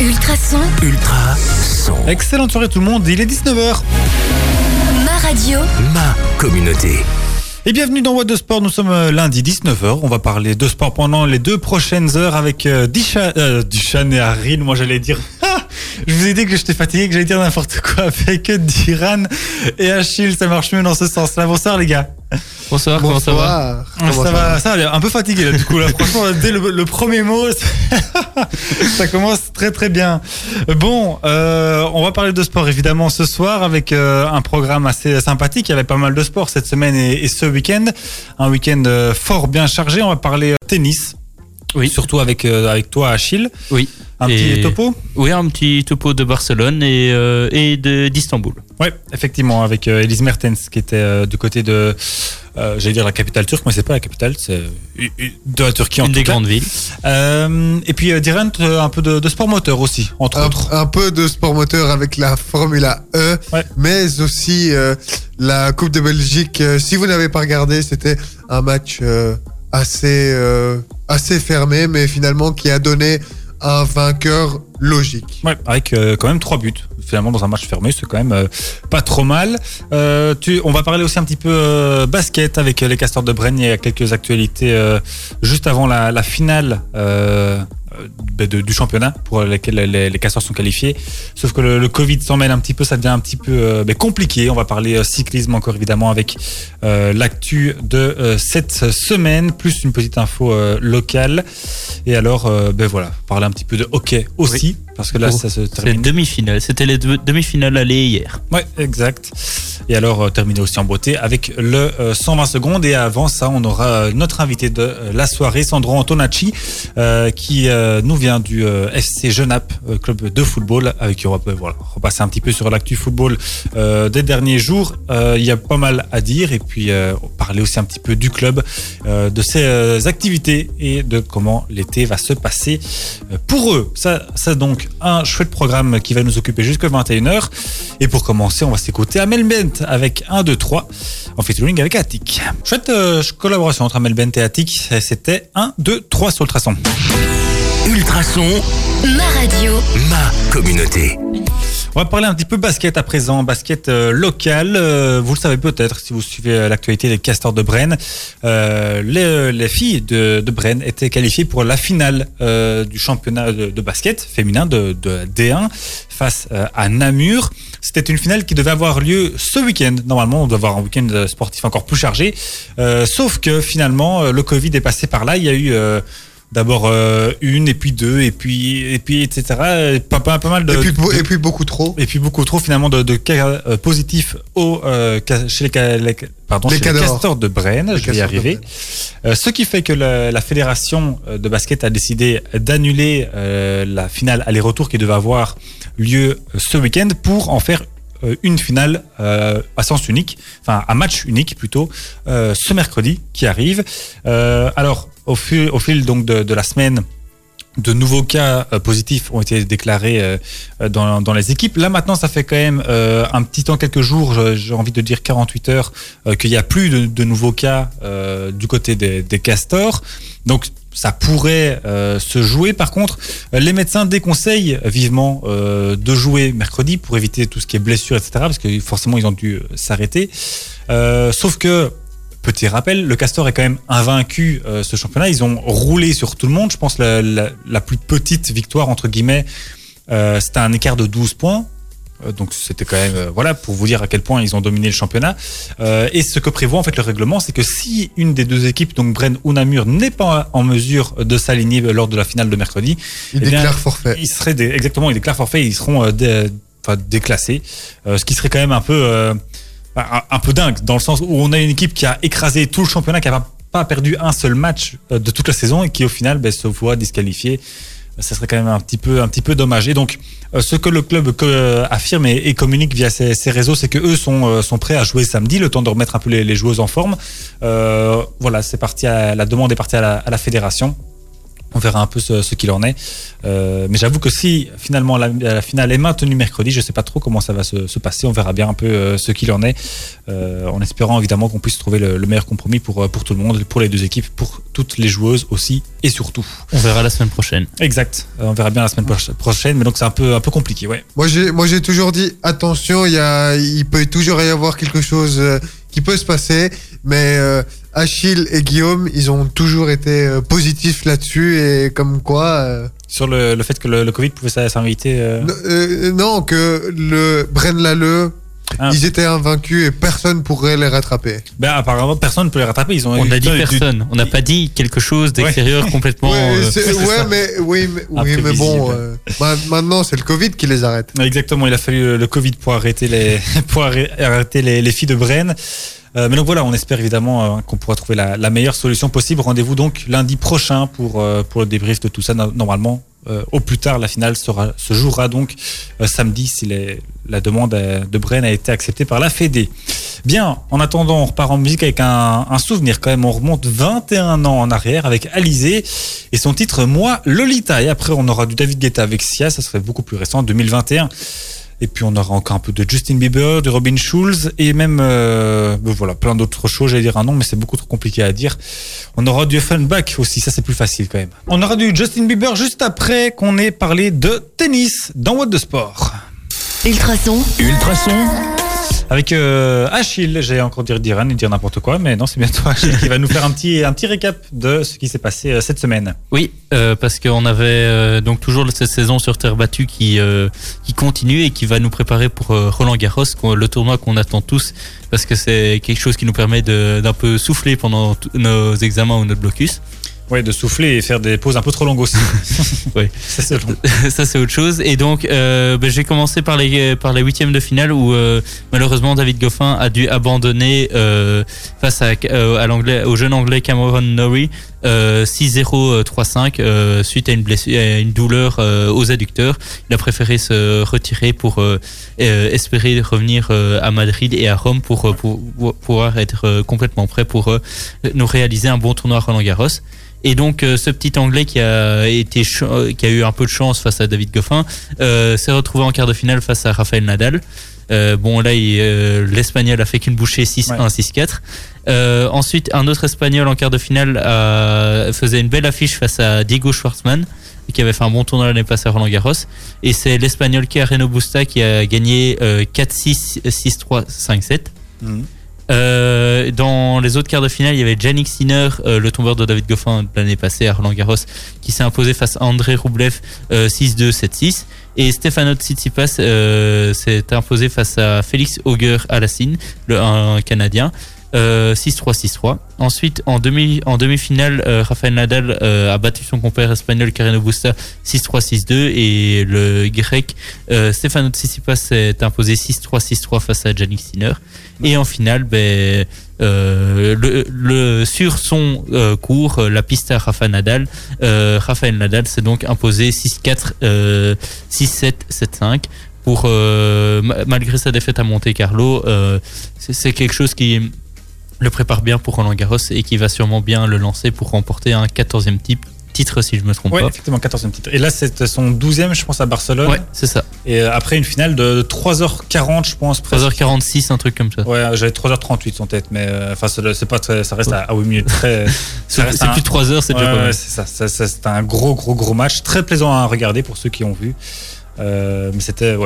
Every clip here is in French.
Ultrason, Ultra son. Excellente soirée tout le monde, il est 19h. ma radio, Ma communauté. Et bienvenue dans What de Sport, nous sommes euh, lundi 19h. On va parler de sport pendant les deux prochaines heures avec euh, Disha, euh, Dishan et Arin. Moi j'allais dire... Je vous ai dit que j'étais fatigué, que j'allais dire n'importe quoi avec Diran et Achille. Ça marche mieux dans ce sens-là. Bonsoir les gars. Bonsoir, comment ça va Ah, ça, va, ça va, un peu fatigué là du coup là. Franchement, dès le, le premier mot, ça commence très très bien. Bon, euh, on va parler de sport évidemment ce soir avec euh, un programme assez sympathique. Il y avait pas mal de sport cette semaine et, et ce week-end, un week-end euh, fort bien chargé. On va parler euh, tennis. Oui. Surtout avec euh, avec toi Achille. Oui. Un Et- petit topo. Oui, un petit topo de Barcelone et, euh, et de- d'Istanbul. Ouais, effectivement, avec euh, Elise Mertens qui était euh, du côté de, euh, j'allais dire la capitale turque, mais c'est pas la capitale, c'est de la Turquie en Une tout des cas. grandes villes. Euh, et puis euh, euh, un peu de, de sport moteur aussi, entre un, autres. un peu de sport moteur avec la Formule E, Ouais. mais aussi euh, la Coupe de Belgique. Si vous n'avez pas regardé, c'était un match euh, assez, euh, assez fermé, mais finalement qui a donné un vainqueur logique. Ouais, avec euh, quand même trois buts. Finalement, dans un match fermé, c'est quand même euh, pas trop mal. Euh, tu, on va parler aussi un petit peu euh, basket avec les Castors de Brenne. Il y a quelques actualités juste avant la, la finale euh, du championnat pour lesquels les, Castors sont qualifiés. Sauf que le, Covid s'en mêle un petit peu, ça devient un petit peu euh, ben, compliqué. On va parler euh, cyclisme encore évidemment avec euh, l'actu de cette semaine, plus une petite info locale. Et alors, ben voilà, parler un petit peu de hockey aussi, parce que là, ça se C'est termine. demi-finale. C'était les demi-finales aller hier. Ouais, exact. Et alors, euh, terminer aussi en beauté avec le euh, 120 secondes. Et avant ça, on aura euh, notre invité de euh, la soirée, Sandro Antonacci, euh, qui euh, nous vient du euh, FC Genappe, euh, club de football, avec qui on va euh, voilà, repasser un petit peu sur l'actu football euh, des derniers jours. Euh, Il y a pas mal à dire. Et puis, euh, parler aussi un petit peu du club, euh, de ses euh, activités et de comment l'été va se passer euh, pour eux. Ça, ça donc un chouette programme qui va nous occuper jusqu'à 21h. Et pour commencer, on va s'écouter Amel Bent avec 1, 2, 3 en featuring avec Attic. Chouette euh, collaboration entre Amel Bent et Attic. C'était 1, 2, 3 sur le traçon. Ultrason. ma radio, Ma communauté. On va parler un petit peu basket à présent, basket euh, local. Euh, vous le savez peut-être si vous suivez euh, l'actualité des Castors de Brenne. Euh, les, les filles de, de Brenne étaient qualifiées pour la finale euh, du championnat de, de basket féminin de, de D1 face à Namur. C'était une finale qui devait avoir lieu ce week-end. Normalement, on doit avoir un week-end sportif encore plus chargé. Euh, sauf que finalement, le Covid est passé par là. Il y a eu euh, d'abord euh, une, et puis deux, et puis, et puis etc. Et Pas, pas, pas mal de, et, puis, beau- de- et puis beaucoup trop. et puis beaucoup trop finalement de, de cas euh, positifs au, euh, chez les, les- pardon, Les chez les castors de Brenne, je vais y arriver. Euh, ce qui fait que la, la fédération euh, de basket a décidé d'annuler euh, la finale aller-retour qui devait avoir lieu ce week-end pour en faire une finale euh, à sens unique, enfin un match unique plutôt, euh, ce mercredi qui arrive. Euh, alors au fil, donc de, la semaine, de nouveaux cas euh, positifs ont été déclarés euh, euh, dans, les équipes. Là maintenant, ça fait quand même un petit temps, quelques jours, j'ai envie de dire 48 heures, qu'il n'y a plus de, nouveaux cas du côté des, des castors. Donc ça pourrait se jouer. Par contre, les médecins déconseillent vivement de jouer mercredi pour éviter tout ce qui est blessure, etc. Parce que forcément, ils ont dû s'arrêter. Sauf que Petit rappel, le Castor est quand même invaincu euh, ce championnat. Ils ont roulé sur tout le monde. Je pense la, la, la plus petite victoire entre guillemets, euh, c'était un écart de 12 points. Euh, donc c'était quand même euh, voilà pour vous dire à quel point ils ont dominé le championnat. Euh, et ce que prévoit en fait le règlement, c'est que si une des deux équipes, donc Brenne ou Namur, n'est pas en mesure de s'aligner lors de la finale de mercredi, Il Eh bien, déclare forfait. ils seraient des- exactement, ils déclarent forfait, ils seront dé- enfin, déclassés, Euh, ce qui serait quand même un peu euh, un, un peu dingue dans le sens où on a une équipe qui a écrasé tout le championnat, qui a pas, perdu un seul match euh, de toute la saison et qui au final ben, se voit disqualifié. Ça serait quand même un petit peu un petit peu dommage. Et donc euh, ce que le club euh, affirme et, communique via ses, réseaux, c'est que eux sont euh, prêts à jouer samedi, le temps de remettre un peu les, joueuses en forme. Euh, voilà, c'est parti. À, la demande est partie à la fédération On verra un peu ce, ce qu'il en est. Euh, mais j'avoue que si finalement la, la finale est maintenue mercredi, je sais pas trop comment ça va se, se passer. On verra bien un peu euh, ce qu'il en est, euh, en espérant évidemment qu'on puisse trouver le, le meilleur compromis pour, pour tout le monde, pour les deux équipes, pour toutes les joueuses aussi et surtout. On verra la semaine prochaine. Exact. Euh, on verra bien la semaine prochaine, mais donc c'est un peu, un peu compliqué, ouais. Moi, j'ai, moi, j'ai toujours dit attention, il y a, il peut toujours y avoir quelque chose euh, qui peut se passer, mais euh, Achille et Guillaume, ils ont toujours été euh, positifs là-dessus et comme quoi, euh, Sur le, le fait que le, le Covid pouvait s'inviter. euh, euh, non, que le Bren Lalleux, Ah. ils étaient invaincus et personne pourrait les rattraper. Ben, apparemment, personne ne peut les rattraper. Ils ont On a dit du- personne. On n'a pas dit quelque chose d'extérieur complètement. ouais, euh, ouais, mais oui, mais, oui, mais bon, euh, ma- maintenant c'est le Covid qui les arrête. Exactement, il a fallu le, Covid pour arrêter les, pour arrê- arrêter les, les filles de Brenne. Euh, mais donc voilà, on espère évidemment euh, qu'on pourra trouver la, la meilleure solution possible. Rendez-vous donc lundi prochain pour, euh, pour le débrief de tout ça. No- Normalement, euh, au plus tard, la finale se jouera donc euh, samedi si la demande de Brenne a été acceptée par la Fédé. Bien, en attendant, on repart en musique avec un, un souvenir quand même. On remonte 21 ans en arrière avec Alizé et son titre Moi Lolita. Et après, on aura du David Guetta avec Sia, ça serait beaucoup plus récent, 2021. Et puis on aura encore un peu de Justin Bieber, de Robin Schulz et même euh, ben voilà plein d'autres choses. J'allais dire un nom, mais c'est beaucoup trop compliqué à dire. On aura du Offenbach aussi, ça c'est plus facile quand même. On aura du Justin Bieber juste après qu'on ait parlé de tennis dans What de Sport. Ultrason, Ultrason, Avec euh, Achille, j'ai encore dire dire et dire n'importe quoi, mais non, c'est bien toi Achille qui va nous faire un petit un récap de ce qui s'est passé euh, cette semaine. Oui, euh, parce qu'on avait donc toujours cette saison sur terre battue qui qui continue et qui va nous préparer pour Roland Garros, le tournoi qu'on attend tous, parce que c'est quelque chose qui nous permet d'un peu souffler pendant nos examens ou notre blocus. Ouais, de souffler et faire des pauses un peu trop longues aussi. Ouais. Ça c'est long. ça c'est autre chose. Et donc euh, ben, j'ai commencé par les par les huitièmes de finale où euh, malheureusement David Goffin a dû abandonner euh, face à, euh, à l'anglais au jeune anglais Cameron Norrie euh, 6-0 3-5 euh, suite à une blessure à une douleur aux adducteurs. Il a préféré se retirer pour espérer revenir à Madrid et à Rome pour, pour, pour pouvoir être complètement prêt pour nous réaliser un bon tournoi à Roland Garros. Et donc euh, ce petit anglais qui a été euh, qui a eu un peu de chance face à David Goffin euh, s'est retrouvé en quart de finale face à Rafael Nadal. Euh, bon là l'espagnol a fait qu'une bouchée 6-1 Ouais. 6-4. Euh, ensuite un autre espagnol en quart de finale faisait une belle affiche face à Diego Schwartzmann qui avait fait un bon tournoi l'année passée à Roland Garros et c'est l'espagnol Carreno Busta qui a gagné euh, 4-6 6-3 5-7. Mhm. Euh, dans les autres quarts de finale, il y avait Yannick Sinner, euh, le tombeur de David Goffin de l'année passée à Roland Garros, qui s'est imposé face à André Roublev euh, 6-2, 7-6. Et Stefano Tsitsipas euh, s'est imposé face à Félix Auger Alassine, le un Canadien. Euh, 6-3, 6-3. Ensuite, en demi en demi-finale, euh, Rafael Nadal euh, a battu son compère espagnol Carreno Busta 6-3, 6-2 et le grec euh, Stefano Tsitsipas s'est imposé 6-3, 6-3 face à Yannick Sinner. Et en finale, ben, euh, sur son euh, cours, euh, la piste à Rafa Nadal, euh, Rafael Nadal s'est donc imposé 6-4, euh, 6-7, 7-5. Pour, euh, ma- malgré sa défaite à Monte Carlo, euh, c'est quelque chose qui le prépare bien pour Roland Garros et qui va sûrement bien le lancer pour remporter un 14e type, titre si je me trompe Ouais, pas. effectivement, 14e titre. Et là, c'est son 12e, je pense, à Barcelone. Ouais, c'est ça. Et euh, après une finale de 3h40, je pense. presque. 3h46, un truc comme ça. Ouais, j'avais 3h38 en tête, mais euh, enfin, c'est c'est pas très, ça reste à, à 8 minutes. Très, C'est ça reste c'est un- plus de 3 heures, c'est Ouais, déjà pas mal. c'est ça. Ça- ça- C'était un gros, gros, gros match. Très plaisant à regarder pour ceux qui ont vu. Euh, mais c'était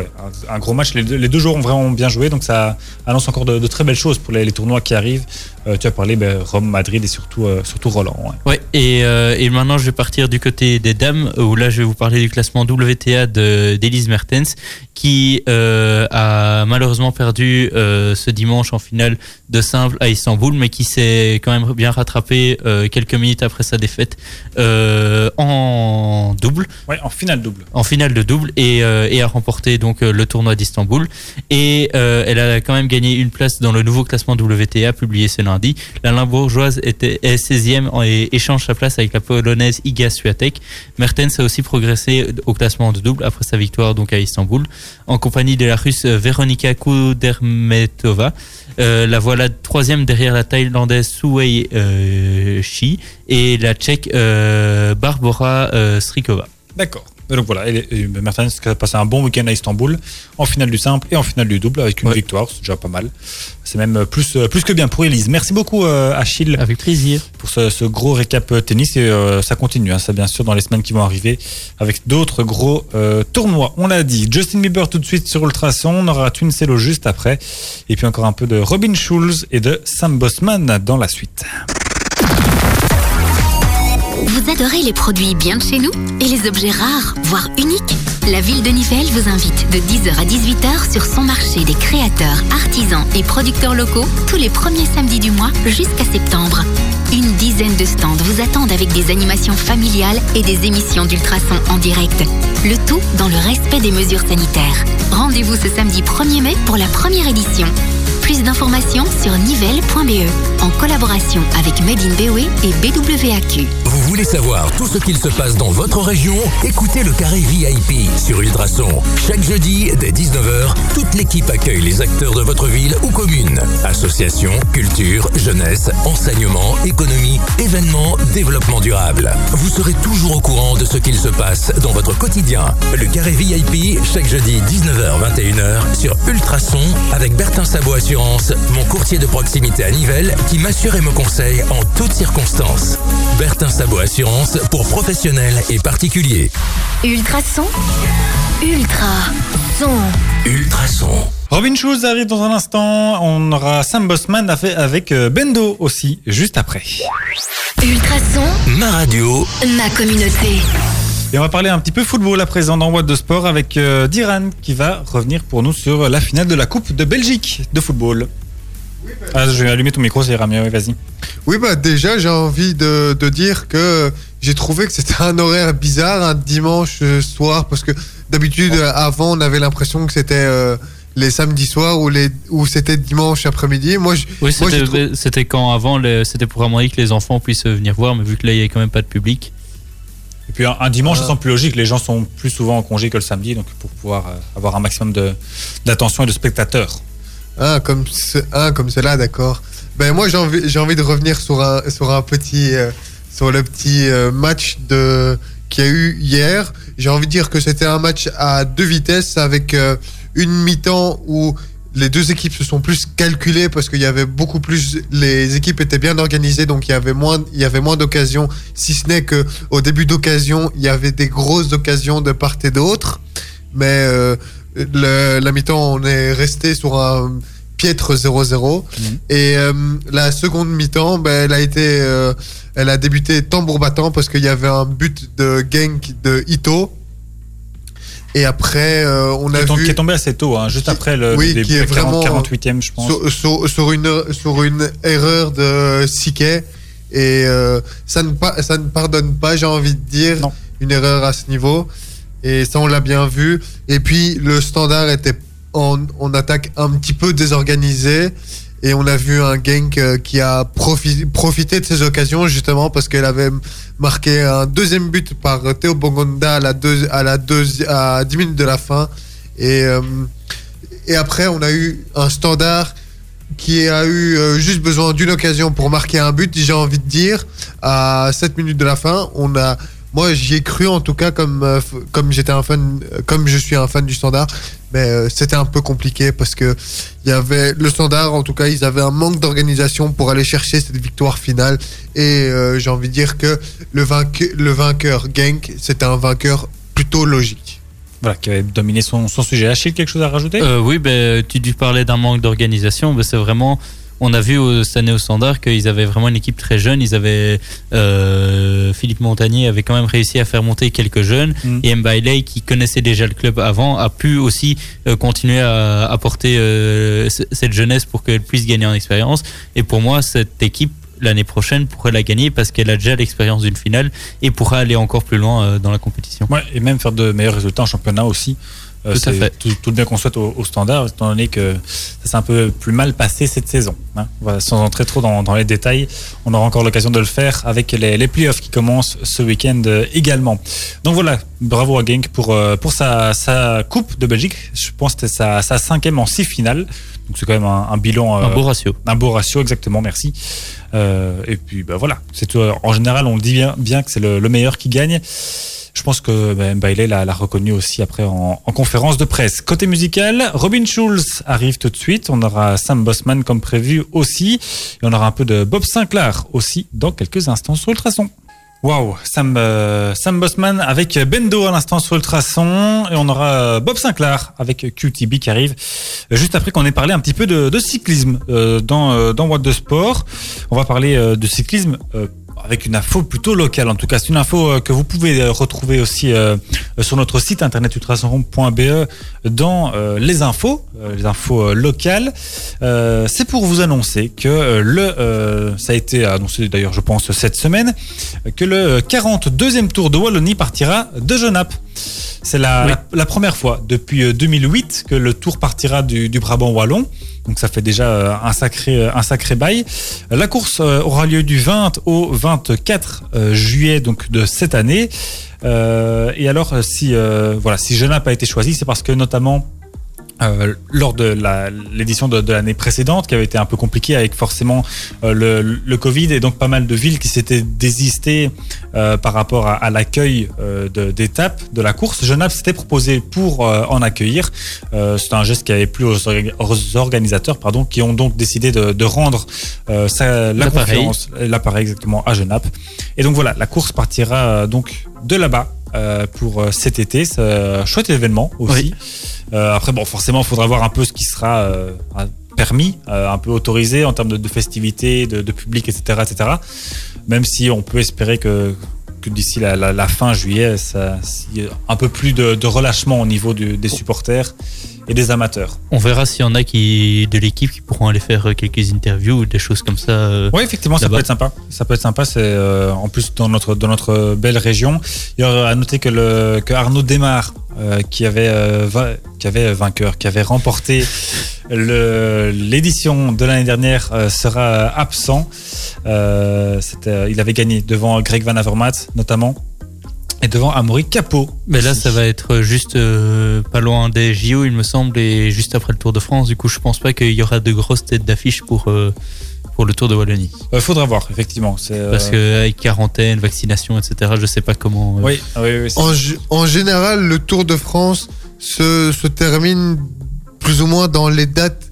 un, gros match. Les deux, joueurs ont vraiment bien joué, donc ça annonce encore de, très belles choses pour les tournois qui arrivent. Euh, tu as parlé ben, Rome, Madrid et surtout, euh, surtout Roland. ouais. Ouais, et, euh, et maintenant je vais partir du côté des dames, où là je vais vous parler du classement WTA de- d'Elise Mertens, qui a malheureusement perdu ce dimanche en finale de simple à Istanbul, mais qui s'est quand même bien rattrapé euh, quelques minutes après sa défaite en double Ouais, en finale double. en finale de double et, et a remporté donc le tournoi d'Istanbul et elle a quand même gagné une place dans le nouveau classement WTA publié ce La Limbourgeoise était est 16e en- et échange sa place avec la polonaise Iga Swiatek. Mertens a aussi progressé au classement de double après sa victoire donc à Istanbul en compagnie de la russe Veronika Kudermetova. Euh, la voilà troisième derrière la Thaïlandaise Suwei euh, Shi et la Tchèque euh, Barbara Strikova. D'accord. Et donc voilà, et, et Mertens qui a passé un bon week-end à Istanbul, en finale du simple et en finale du double avec une Ouais. victoire, c'est déjà pas mal. C'est même plus, euh, plus que bien pour Elise. Merci beaucoup euh, Achille Avec plaisir. pour ce, ce gros récap euh, tennis et euh, ça continue, hein, ça bien sûr dans les semaines qui vont arriver avec d'autres gros euh, tournois. On l'a dit, Justin Bieber tout de suite sur Ultrason, on aura Twincello juste après et puis encore un peu de Robin Schulz et de Sam Bossman dans la suite. Vous adorez les produits bien de chez nous et les objets rares, voire uniques La ville de Nivelles vous invite de 10h à 18h sur son marché des créateurs, artisans et producteurs locaux tous les premiers samedis du mois jusqu'à septembre. Une dizaine de stands vous attendent avec des animations familiales et des émissions d'ultrasons en direct. Le tout dans le respect des mesures sanitaires. Rendez-vous ce samedi 1er mai pour la première édition. Plus d'informations sur nivelle.be en collaboration avec Made in BOE et BWAQ. Vous voulez savoir tout ce qu'il se passe dans votre région? Écoutez le carré VIP sur Ultrason. Chaque jeudi, dès 19h, toute l'équipe accueille les acteurs de votre ville ou commune. Associations, culture, jeunesse, enseignement, économie, événements, développement durable. Vous serez toujours au courant de ce qu'il se passe dans votre quotidien. Le carré VIP, chaque jeudi 19h-21h sur Ultrason avec Bertin Sabot Assurance, mon courtier de proximité à Nivelles qui m'assure et me conseille en toutes circonstances. Bertin Sabot Assurance pour professionnels et particuliers. Ultrason Ultra son. Ultrason. Robin Schulz arrive dans un instant, on aura Sam Bossman avec- avec euh, Bendo aussi juste après. Ultrason, Ma radio, ma communauté. Et on va parler un petit peu football à présent dans Boîte de Sport avec euh, Diran qui va revenir pour nous sur la finale de la Coupe de Belgique de football. Ah, je vais allumer ton micro, ça ira mieux, oui, vas-y. Oui, bah déjà, j'ai envie de, de dire que j'ai trouvé que c'était un horaire bizarre, un dimanche euh, soir, parce que d'habitude, euh, avant, on avait l'impression que c'était euh, les samedis soirs ou, les, ou c'était dimanche après-midi. Moi, je- Oui, c'était trou- quand avant, c'était pour moyen que les enfants puissent venir voir, mais vu que là, il n'y avait quand même pas de public. Et puis un, un dimanche, Ah. ça semble plus logique, les gens sont plus souvent en congé que le samedi, donc pour pouvoir euh, avoir un maximum de- d'attention et de spectateurs. Ah, comme, ah, comme cela, d'accord. Ben, moi, j'ai envie, envie de revenir sur un, sur un petit, euh, sur le petit euh, match de, qu'il y a eu hier. J'ai envie de dire que c'était un match à deux vitesses avec euh, une mi-temps où les deux équipes se sont plus calculées parce qu'il y avait beaucoup plus, les équipes étaient bien organisées, donc il y avait moins, moins d'occasions, si ce n'est que au début d'occasion, il y avait des grosses occasions de part et d'autre. Mais le- la mi-temps, on est resté sur un piètre 0-0. Mhm. Et euh, la seconde mi-temps, ben, elle a été, euh, elle a débuté tambour battant parce qu'il y avait un but de Genk de Ito. Et après, euh, on Qui a vu qui est tombé assez tôt, hein, juste Qui- après le oui, début, qui est le 40, vraiment, 48e, je pense. sur, sur, sur une, sur une erreur de Siquet. Et ça, ne, pa- ça ne pardonne pas, j'ai envie de dire, Non. une erreur à ce niveau. Et ça, on l'a bien vu. Et puis, le standard était en, attaque un petit peu désorganisé. Et on a vu un Genk euh, qui a profi- profité de ces occasions, justement, parce qu'elle avait marqué un deuxième but par Théo Bongonda à, la à, la à 10 minutes de la fin. Et, euh, et après, on a eu un standard qui a eu euh, juste besoin d'une occasion pour marquer un but, j'ai envie de dire, à 7 minutes de la fin. On a, moi, j'y ai cru en tout cas, comme, euh, comme j'étais un fan, euh, comme je suis un fan du standard, mais euh, c'était un peu compliqué parce que il y avait le standard, en tout cas, ils avaient un manque d'organisation pour aller chercher cette victoire finale. Et euh, j'ai envie de dire que le, vainque- le vainqueur Genk, c'était un vainqueur plutôt logique. Voilà, qui avait dominé son, son sujet. Achille, quelque chose à rajouter? Euh, oui, ben, tu, tu parlais d'un manque d'organisation. Ben, c'est vraiment. On a vu au, cette année au standard qu'ils avaient vraiment une équipe très jeune. Ils avaient euh, Philippe Montagnier avait quand même réussi à faire monter quelques jeunes Mm. et Mbailey qui connaissait déjà le club avant a pu aussi euh, continuer à apporter euh, cette jeunesse pour qu'elle puisse gagner en expérience. Et pour moi, cette équipe l'année prochaine pourrait la gagner parce qu'elle a déjà l'expérience d'une finale et pourra aller encore plus loin euh, dans la compétition. Ouais, et même faire de meilleurs résultats en championnat aussi. Euh, Tout à fait. Tout, tout le bien qu'on souhaite au, au standard, étant donné que ça s'est un peu plus mal passé cette saison. hein. Voilà, sans entrer trop dans, dans les détails, on aura encore l'occasion de le faire avec les, les playoffs qui commencent ce week-end euh, également. Donc voilà, bravo à Genk pour, euh, pour sa, sa Coupe de Belgique. Je pense que c'était sa, sa cinquième en six finales. Donc c'est quand même un, un bilan. Un euh, beau ratio. un beau ratio, exactement, merci. Euh, et puis bah, voilà, c'est tout. En général, on le dit bien, bien que c'est le, le meilleur qui gagne. Je pense que ben, Bailey l'a reconnu aussi après en, en conférence de presse. Côté musical, Robin Schulz arrive tout de suite. On aura Sam Bossman comme prévu aussi. Et on aura un peu de Bob Sinclair aussi dans quelques instants sur Ultrason. Waouh, Sam, euh, Sam Bossman avec Bendo à l'instant sur Ultrason et on aura euh, Bob Sinclair avec QTB qui arrive euh, juste après qu'on ait parlé un petit peu de, de cyclisme euh, dans, euh, dans What the Sport. On va parler euh, de cyclisme avec une info plutôt locale. En tout cas, c'est une info euh, que vous pouvez euh, retrouver aussi euh, sur notre site internet ultrason.be dans les infos, les infos locales. C'est pour vous annoncer que le, ça a été annoncé d'ailleurs, je pense, cette semaine, que le 42e Tour de Wallonie partira de Genappe. C'est la, Oui. la, la première fois depuis euh, 2008 que le Tour partira du, du Brabant wallon. Donc ça fait déjà euh, un sacré euh, un sacré bail. La course euh, aura lieu du 20 au 24 euh, juillet donc de cette année. Euh, et alors euh, si euh, voilà si Genappe a été choisi, c'est parce que notamment euh, lors de la- l'édition de, de l'année précédente, qui avait été un peu compliquée avec forcément euh, le, le Covid et donc pas mal de villes qui s'étaient désistées euh, par rapport à, à l'accueil euh, de- d'étapes de la course. Genappe s'était proposé pour euh, en accueillir. Euh, C'est un geste qui avait plu aux, aux organisateurs, pardon, qui ont donc décidé de, de rendre euh, ça- la confiance, l'appareil exactement à Genappe. Et donc voilà, la course partira euh, donc de là-bas. Euh, pour euh, cet été, c'est un chouette événement aussi. Oui. Euh, après, bon, forcément, il faudra voir un peu ce qui sera euh, permis, euh, un peu autorisé en termes de, de festivités, de, de public, etc., etc. Même si on peut espérer que, que d'ici la, la- la fin juillet, ça, y a un peu plus de, de relâchement au niveau du- des supporters et des amateurs. On verra s'il y en a qui de l'équipe qui pourront aller faire quelques interviews ou des choses comme ça. euh. Oui, effectivement, ça peut être sympa. Ça peut être sympa. C'est euh, en plus dans notre dans notre belle région. Il y a à noter que le que Arnaud Desmar, euh, qui avait va- qui avait vainqueur, qui avait remporté l'édition de l'année dernière, sera absent. C'était, il avait gagné devant Greg Van Avermaet notamment et devant Amaury Capot. Mais là, ça va être juste euh, pas loin des JO, il me semble, et juste après le Tour de France. Du coup, je pense pas qu'il y aura de grosses têtes d'affiche pour euh, pour le Tour de Wallonie, Euh, faudra voir effectivement. Euh, parce que avec quarantaine, vaccination, etc. Je sais pas comment. euh, oui, oui, oui, En, en général, le Tour de France se, se termine plus ou moins dans les dates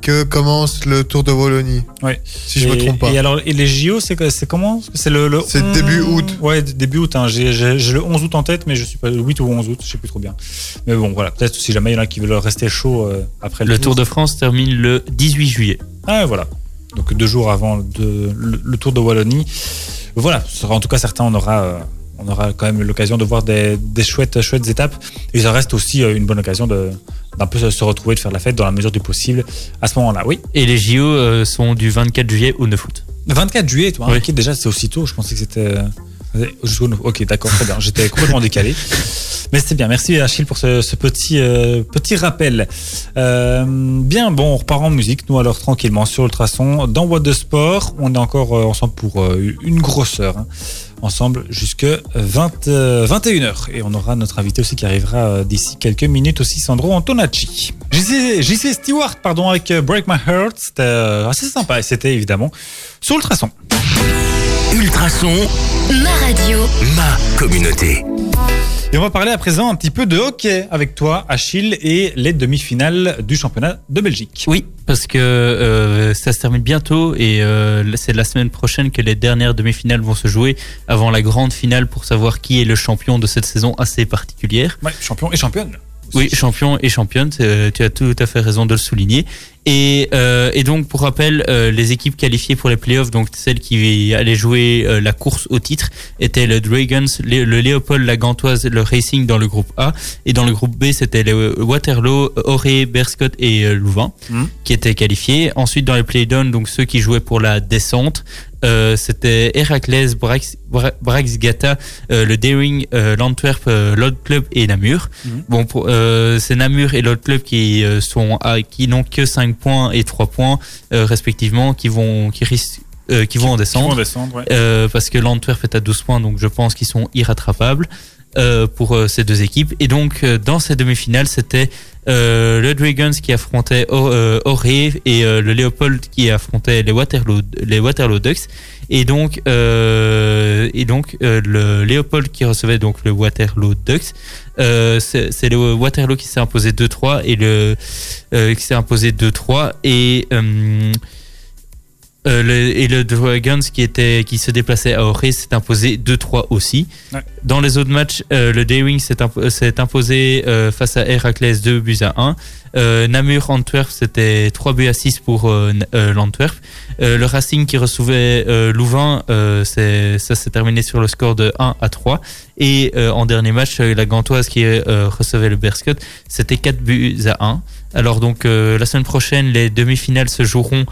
que commence le Tour de Wallonie. Ouais. Si je et, me trompe pas. Et alors, et les JO, c'est comment? C'est le, le C'est 11 début août. Ouais, début août. Hein. J'ai le 11 août en tête, mais je suis pas le 8 ou 11 août, je sais plus trop bien. Mais bon, voilà, peut-être si jamais il y en a qui veulent rester chaud euh, après le, Le Tour de France termine le 18 juillet. Ah, voilà. Donc deux jours avant de, le, le Tour de Wallonie. Voilà, ce sera en tout cas certain, on aura, euh, on aura quand même l'occasion de voir des, des chouettes, chouettes étapes. Et ça reste aussi euh, une bonne occasion de d'un peu se- retrouver, de faire la fête dans la mesure du possible à ce moment-là. Oui. Et les JO euh, sont du 24 juillet au 9 août. 24 juillet, toi. Oui. Ok, déjà, c'est aussitôt. Je pensais que c'était. euh. Ok, d'accord, très bien. J'étais complètement décalé. Mais c'est bien. Merci Achille pour ce, ce petit, euh, petit rappel. Euh, bien, bon, on repart en musique, nous, alors tranquillement, sur Ultrason. Dans What the Sport, on est encore euh, ensemble pour une grosse heure. hein. Ensemble jusque 20, euh, 21h. Et on aura notre invité aussi qui arrivera euh, d'ici quelques minutes aussi, Sandro Antonacci. JC, Stewart, pardon, avec euh, Break My Heart. C'était euh, assez sympa et c'était évidemment sur Ultrason. Ultrason, Ma radio. ma communauté. Et on va parler à présent un petit peu de hockey avec toi, Achille, et les demi-finales du championnat de Belgique. Oui, parce que euh, ça se termine bientôt et euh, c'est la semaine prochaine que les dernières demi-finales vont se jouer avant la grande finale pour savoir qui est le champion de cette saison assez particulière. Ouais, champion et championne. Oui, champion et championne, c'est- tu as tout à fait raison de le souligner. Et, euh, et donc, pour rappel, euh, les équipes qualifiées pour les playoffs, donc celles qui allaient jouer euh, la course au titre, étaient le Dragons, le, le Léopold, la Gantoise, le Racing dans le groupe A. Et dans le groupe B, c'était le Waterloo, Oré, Berscott et euh, Louvain Mhm. qui étaient qualifiés. Ensuite, dans les play-down, donc ceux qui jouaient pour la descente, euh, c'était Héraclès, Brax, Bra- Braxgata, euh, le Daring, euh, l'Antwerp, l'Old Club et Namur. Mhm. Bon, c'est Namur et l'Old Club qui sont à, qui n'ont que 5 points et 3 points respectivement, qui vont qui risquent qui vont en vont descendre. ouais. Parce que l'Antwerp est à 12 points, donc je pense qu'ils sont irrattrapables euh, pour euh, ces deux équipes. Et donc, euh, dans ces demi-finales, c'était le Dragons qui affrontait Oré et le Léopold qui affrontait les Waterloo, les Waterloo Ducks. Et donc, et donc le Léopold qui recevait donc le Waterloo Ducks. C'est le Waterloo qui s'est imposé 2-3 et le qui s'est imposé 2-3 et euh, euh, le, et le Dragons qui était qui se déplaçait à Oré s'est imposé 2-3 aussi. Ouais. Dans les autres matchs, euh, le Daring s'est impo- s'est imposé euh, face à Héraclès 2 buts à 1. Euh, Namur Antwerp c'était 3 buts à 6 pour euh, euh, l'Antwerp. Euh, le Racing qui recevait euh, Louvain, euh, ça s'est terminé sur le score de 1 à 3. Et euh, en dernier match, euh, la Gantoise qui euh, recevait le Berscott, c'était 4 buts à 1. Alors donc euh, la semaine prochaine, les demi-finales se joueront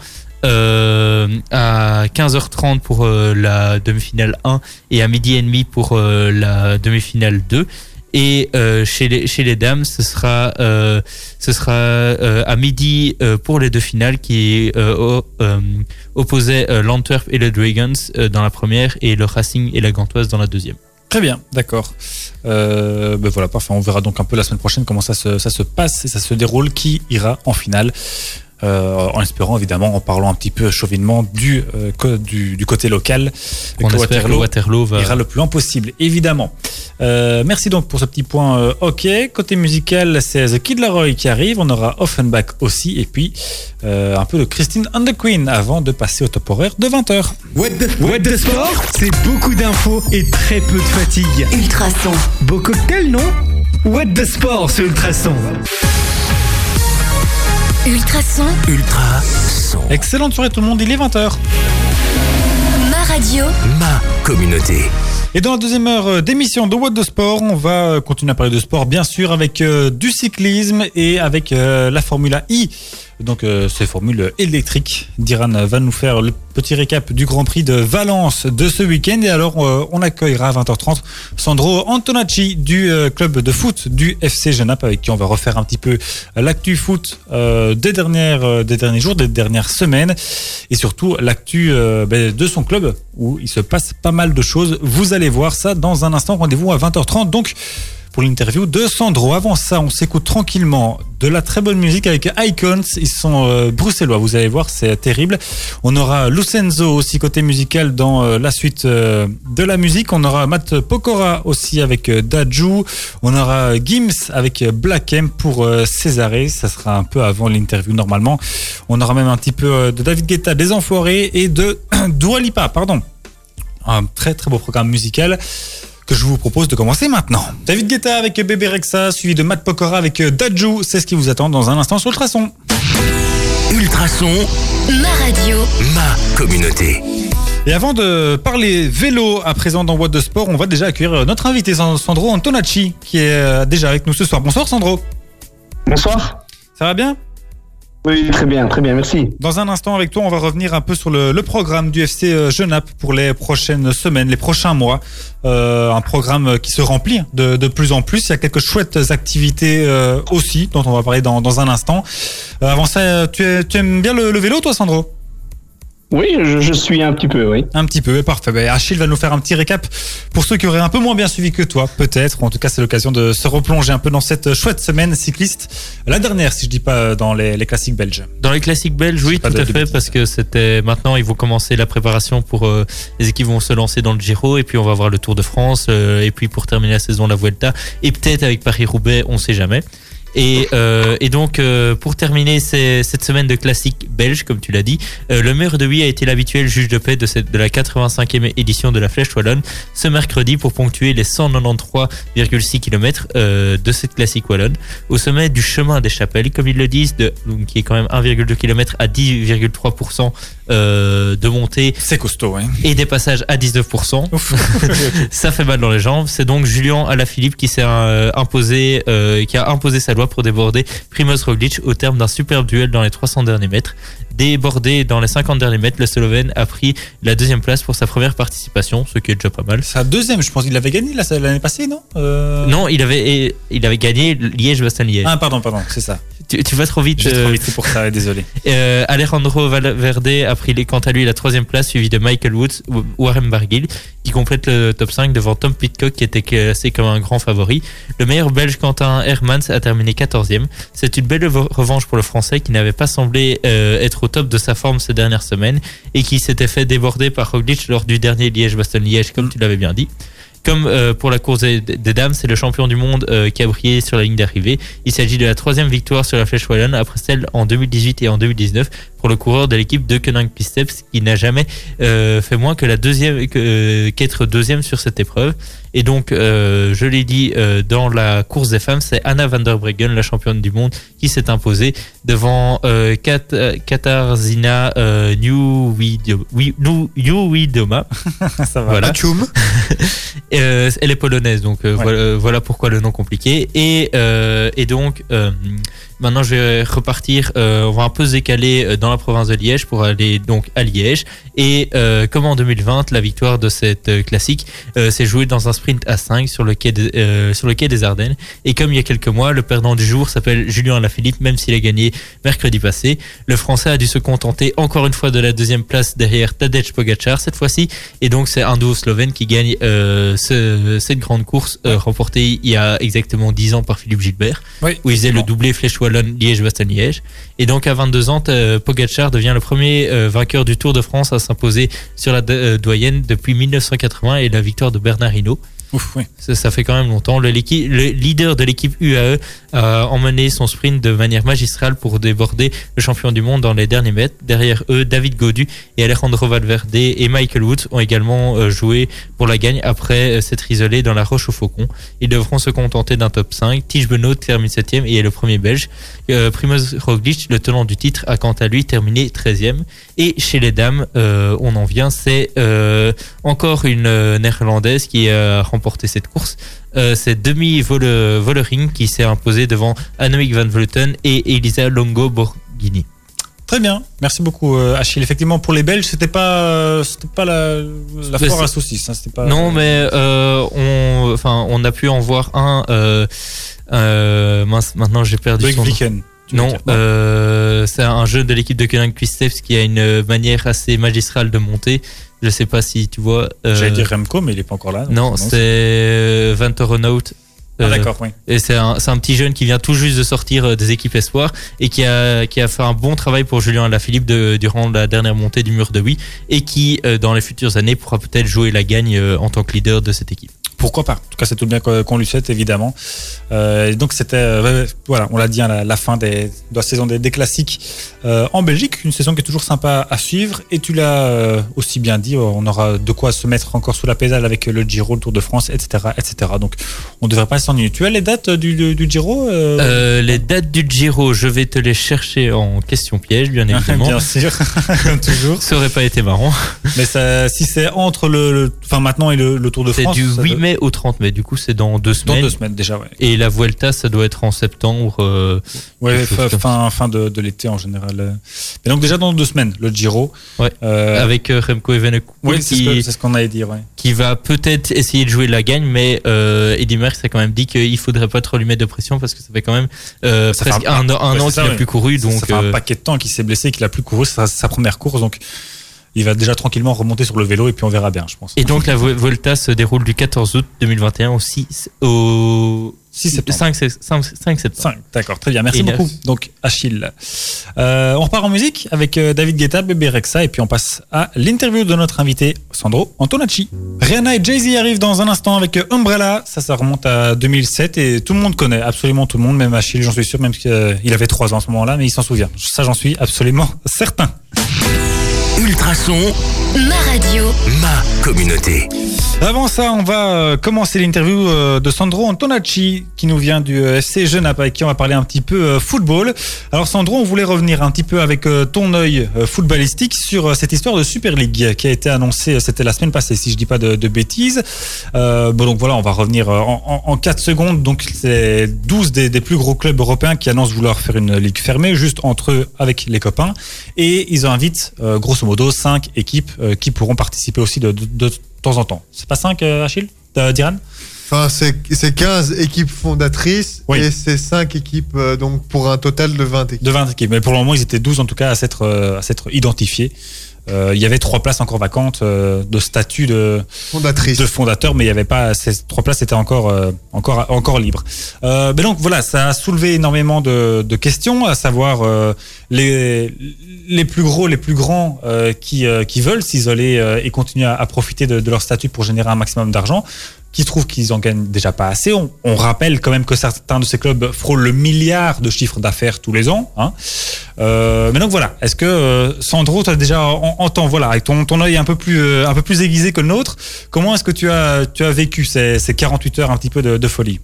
euh, à 15h30 pour euh, la demi-finale 1 et à midi et demi pour euh, la demi-finale 2. Et chez, les, chez les dames, ce sera, ce sera à midi pour les deux finales qui opposaient l'Antwerp et le Dragons dans la première et le Racing et la Gantoise dans la deuxième. Très bien, d'accord. Ben voilà, parfait. On verra donc un peu la semaine prochaine comment ça ça se passe et ça se déroule, qui ira en finale? Euh, en espérant évidemment, en parlant un petit peu chauvinement du, euh, co- du, du côté local, On que espère que Waterloo va... ira le plus loin possible, évidemment. Euh, merci donc pour ce petit point euh, OK. Côté musical, c'est The Kid Laroi qui arrive. On aura Offenbach aussi. Et puis, euh, un peu de Christine and the Queen avant de passer au top horaire de 20h. What the, Sport, c'est beaucoup d'infos et très peu de fatigue. Ultrason. Beau cocktail, non? What the Sport sur Ultrason? Ultrason. Ultra son. Excellente soirée tout le monde, il est 20h. Ma radio. Ma communauté. Et dans la deuxième heure euh, d'émission de What the Sport, on va euh, continuer à parler de sport, bien sûr, avec euh, du cyclisme et avec euh, la Formule I. Donc, euh, ces formules électriques. Diran va nous faire le petit récap du Grand Prix de Valence de ce week-end. Et alors, euh, on accueillera à 20h30 Sandro Antonacci du euh, club de foot du FC Genappe, avec qui on va refaire un petit peu l'actu foot euh, des, dernières, euh, des derniers jours, des dernières semaines. Et surtout, l'actu ben, de son club, où il se passe pas mal de choses. Vous allez voir ça dans un instant. Rendez-vous à 20h30. Donc, pour l'interview de Sandro. Avant ça, on s'écoute tranquillement de la très bonne musique avec Icons. Ils sont euh, bruxellois, vous allez voir, c'est terrible. On aura Lucenzo aussi côté musical dans euh, la suite euh, de la musique. On aura Matt Pokora aussi avec Daju. On aura Gims avec Black M pour Césaré. Ça sera un peu avant l'interview normalement. On aura même un petit peu de David Guetta, des Enfoirés et de Dua Lipa, pardon. Un très très beau programme musical que je vous propose de commencer maintenant. David Guetta avec Bébé Rexa, suivi de Matt Pokora avec Daju. C'est ce qui vous attend dans un instant sur Ultrason. Ultrason, Ma radio. ma communauté. Et avant de parler vélo à présent dans What de Sport, on va déjà accueillir notre invité Sandro Antonacci qui est euh, déjà avec nous ce soir. Bonsoir Sandro. Bonsoir. Ça va bien? Oui, très bien, très bien, merci. Dans un instant avec toi, on va revenir un peu sur le, le programme du FC euh, Genappe pour les prochaines semaines, les prochains mois. Euh, un programme qui se remplit de, de plus en plus. Il y a quelques chouettes activités euh, aussi dont on va parler dans, dans un instant. Euh, avant ça, euh, tu, es- tu aimes bien le, le vélo toi Sandro? Oui, je, je suis un petit peu, oui. Un petit peu, parfait. Ben, Achille va nous faire un petit récap pour ceux qui auraient un peu moins bien suivi que toi, peut-être. En tout cas, c'est l'occasion de se replonger un peu dans cette chouette semaine cycliste. La dernière, si je dis pas dans les, les classiques belges. Dans les classiques belges, oui, tout de- à fait, bêtises. parce que c'était maintenant ils vont commencer la préparation pour euh, les équipes vont se lancer dans le Giro et puis on va voir le Tour de France euh, et puis pour terminer la saison la Vuelta et peut-être avec Paris Roubaix, on sait jamais. Et, euh, et donc, euh, pour terminer ces- cette semaine de classique belge, comme tu l'as dit, euh, le maire de Huy a été l'habituel juge de paix de, cette, de la 85e édition de la Flèche Wallonne ce mercredi pour ponctuer les 193,6 km de cette classique Wallonne au sommet du chemin des chapelles, comme ils le disent, qui est quand même 1,2 km à 10,3% euh, de montée C'est costaud, ouais. et des passages à 19%. Ouf. Ça fait mal dans les jambes. C'est donc Julien Alaphilippe qui s'est euh, imposé, euh, qui a imposé sa loi pour déborder Primoz Roglic au terme d'un superbe duel dans les 300 derniers mètres. Débordé dans les 50 derniers mètres, le Slovène a pris la deuxième place pour sa première participation, ce qui est déjà pas mal. Sa deuxième, je pense qu'il l'avait gagné l'année passée, non? Euh, Non, il avait, il avait gagné Liège-Bastogne-Liège. Ah, pardon, pardon, c'est ça. Tu, tu vas trop vite. Trop vite, c'est pour ça, désolé. Alejandro Valverde a les- quant à lui la troisième place, suivi de Michael Woods, ou- Warren Barguil, qui complète le top 5 devant Tom Pitcock, qui était classé comme un grand favori. Le meilleur belge Quentin Hermans a terminé 14e. C'est une belle revanche pour le français qui n'avait pas semblé euh, être au top de sa forme ces dernières semaines et qui s'était fait déborder par Roglic lors du dernier Liège-Bastogne-Liège, comme tu l'avais bien dit. Comme euh, pour la course des, dames, c'est le champion du monde euh, qui a brillé sur la ligne d'arrivée. Il s'agit de la troisième victoire sur la Flèche Wallonne après celle en 2018 et en 2019 pour le coureur de l'équipe de Koenig Pisteps qui n'a jamais euh, fait moins que la deuxième euh, qu'être deuxième sur cette épreuve. Et donc, euh, je l'ai dit, euh, dans la course des femmes, c'est Anna van der Breggen, la championne du monde, qui s'est imposée devant euh, Kat, Katarzyna euh, ça va. Voilà. Euh, elle est polonaise, donc euh, Ouais. voilà, voilà pourquoi le nom compliqué. Et, euh, et donc, euh, maintenant, je vais repartir. euh, on va un peu se décaler euh, dans la province de Liège pour aller donc à Liège. Et euh, comme en 2020, la victoire de cette classique euh, s'est jouée dans un sprint à 5 sur le quai de- sur le quai des Ardennes. Et comme il y a quelques mois, le perdant du jour s'appelle Julien Alaphilippe, même s'il a gagné mercredi passé. Le Français a dû se contenter encore une fois de la deuxième place derrière Tadej Pogacar cette fois-ci. Et donc c'est un duo slovène qui gagne ce- cette grande course remportée il y a exactement 10 ans par Philippe Gilbert, Oui, où il faisait le doublé Flèche Wallonne Liège-Bastogne-Liège. Et donc à 22 ans, euh, Pogacar devient le premier euh, vainqueur du Tour de France à s'imposer sur la euh, doyenne depuis 1980 et la victoire de Bernard Hinault. Ça, fait quand même longtemps. Le, leader de l'équipe UAE a emmené son sprint de manière magistrale pour déborder le champion du monde dans les derniers mètres. Derrière eux, David Godu et Alejandro Valverde et Michael Woods ont également euh, joué pour la gagne après euh, s'être isolés dans la roche au faucon. Ils devront se contenter d'un top 5. Tige Benoît termine 7 et est le premier belge. Euh, Primoz Roglic, le tenant du titre, a quant à lui terminé 13e. Et chez les dames, euh, on en vient, c'est euh, encore une euh, néerlandaise qui a remporté cette course. Euh, c'est Demi Volle- Vollering qui s'est imposée devant Annemiek van Vleuten et Elisa Longo Borghini. Très bien, merci beaucoup euh, Achille. Effectivement, pour les Belges, c'était pas, euh, c'était pas la, la foire à saucisses. hein, pas, Non, mais euh, on, enfin, on a pu en voir un. Euh, euh, mince, maintenant j'ai perdu son nom. Non, c'est un jeu de l'équipe de Koenig Quisteps qui a une manière assez magistrale de monter. Je sais pas si tu vois. euh, J'allais dire Remco, mais il est pas encore là. Non, c'est euh, Van Torenhout. Ah, Euh, d'accord, oui. Et c'est un, petit jeune qui vient tout juste de sortir euh, des équipes espoirs et qui a, qui a fait un bon travail pour Julien Alaphilippe de, durant la dernière montée du mur de Oui et qui, euh, dans les futures années, pourra peut-être jouer la gagne euh, en tant que leader de cette équipe. Pourquoi pas En tout cas, c'est tout bien qu'on lui souhaite, évidemment. Euh, donc, c'était, euh, voilà, on l'a dit, hein, la, la fin des, de la saison des, des classiques euh, en Belgique. Une saison qui est toujours sympa à suivre. Et tu l'as euh, aussi bien dit, on aura de quoi se mettre encore sous la pédale avec le Giro, le Tour de France, etc. etc. Donc, on ne devrait pas s'ennuyer. Tu as les dates du, du, du Giro euh, Euh, les dates du Giro, je vais te les chercher en question piège, bien évidemment. Bien sûr, comme toujours. Ça aurait pas été marrant. Mais ça, si c'est entre le, le- enfin maintenant et le, le Tour de C'est France, du ça 8 doit- mai au 30 mai, du coup c'est dans deux dans semaines. deux semaines déjà, ouais. Et la Vuelta, ça doit être en septembre. euh, Ouais, fin, fin, de, de l'été en général. Et donc déjà dans deux semaines, le Giro. Ouais. Euh, avec euh, Remco Evenepoel oui, c'est ce c'est ce qu'on allait dire. Ouais. qui va peut-être essayer de jouer la gagne, mais euh, Eddie Merckx a quand même dit qu'il faudrait pas trop lui mettre de pression parce que ça fait quand même euh, presque un- un, an- un ouais, an c'est ça, qu'il n'a plus couru. Ça- Donc, ça fait euh, un paquet de temps qu'il s'est blessé, qu'il a plus couru, c'est sa, sa première course, donc il va déjà tranquillement remonter sur le vélo et puis on verra bien, je pense. Et donc la Vuelta se déroule du 14 août 2021 au 6 au 6 septembre. 5, 5, 5 septembre. 5, d'accord, très bien. Merci Et beaucoup. neuf. Donc, Achille. Euh, on repart en musique avec euh, David Guetta, Bébé Rexa, et puis on passe à l'interview de notre invité, Sandro Antonacci. Rihanna et Jay-Z arrivent dans un instant avec euh, Umbrella. Ça, ça remonte à 2007 et tout le monde connaît, absolument tout le monde, même Achille, j'en suis sûr, même qu'il avait 3 ans à ce moment-là, mais il s'en souvient. Ça, j'en suis absolument certain. Ultrason, Ma radio. ma communauté. Avant ça, on va euh, commencer l'interview euh, de Sandro Antonacci qui nous vient du euh, FC Genappe avec qui on va parler un petit peu euh, football. Alors Sandro, on voulait revenir un petit peu avec euh, ton œil euh, footballistique sur euh, cette histoire de Super League qui a été annoncée, euh, c'était la semaine passée si je dis pas de, de bêtises. Euh, bon donc voilà, on va revenir euh, en, en, en 4 secondes. Donc c'est 12 des, des plus gros clubs européens qui annoncent vouloir faire une ligue fermée juste entre eux avec les copains et ils invitent euh, grosso modo 5 équipes euh, qui pourront participer aussi de, de, de temps en temps. C'est pas 5 Achille? Euh, Diran? Enfin, c'est c'est 15 équipes fondatrices Oui. et c'est 5 équipes, euh, donc pour un total de 20 équipes. De 20 équipes. Mais pour le moment, ils étaient 12 en tout cas à s'être euh, à s'être identifiés. Euh, il y avait trois places encore vacantes euh, de statut de, Fondatrices. de fondateur, mais il y avait pas ces trois places étaient encore euh, encore encore libres. Euh, mais donc voilà, ça a soulevé énormément de, de questions, à savoir euh, les les plus gros, les plus grands euh, qui euh, qui veulent s'isoler euh, et continuer à, à profiter de, de leur statut pour générer un maximum d'argent qui trouvent qu'ils en gagnent déjà pas assez. On, on rappelle quand même que certains de ces clubs frôlent le milliard de chiffre d'affaires tous les ans. Hein. Euh, mais donc voilà, est-ce que euh, Sandro, tu as déjà en, en temps, voilà, avec ton, ton œil un peu plus euh, un peu plus aiguisé que le nôtre, comment est-ce que tu as tu as vécu ces, ces 48 heures un petit peu de, de folie?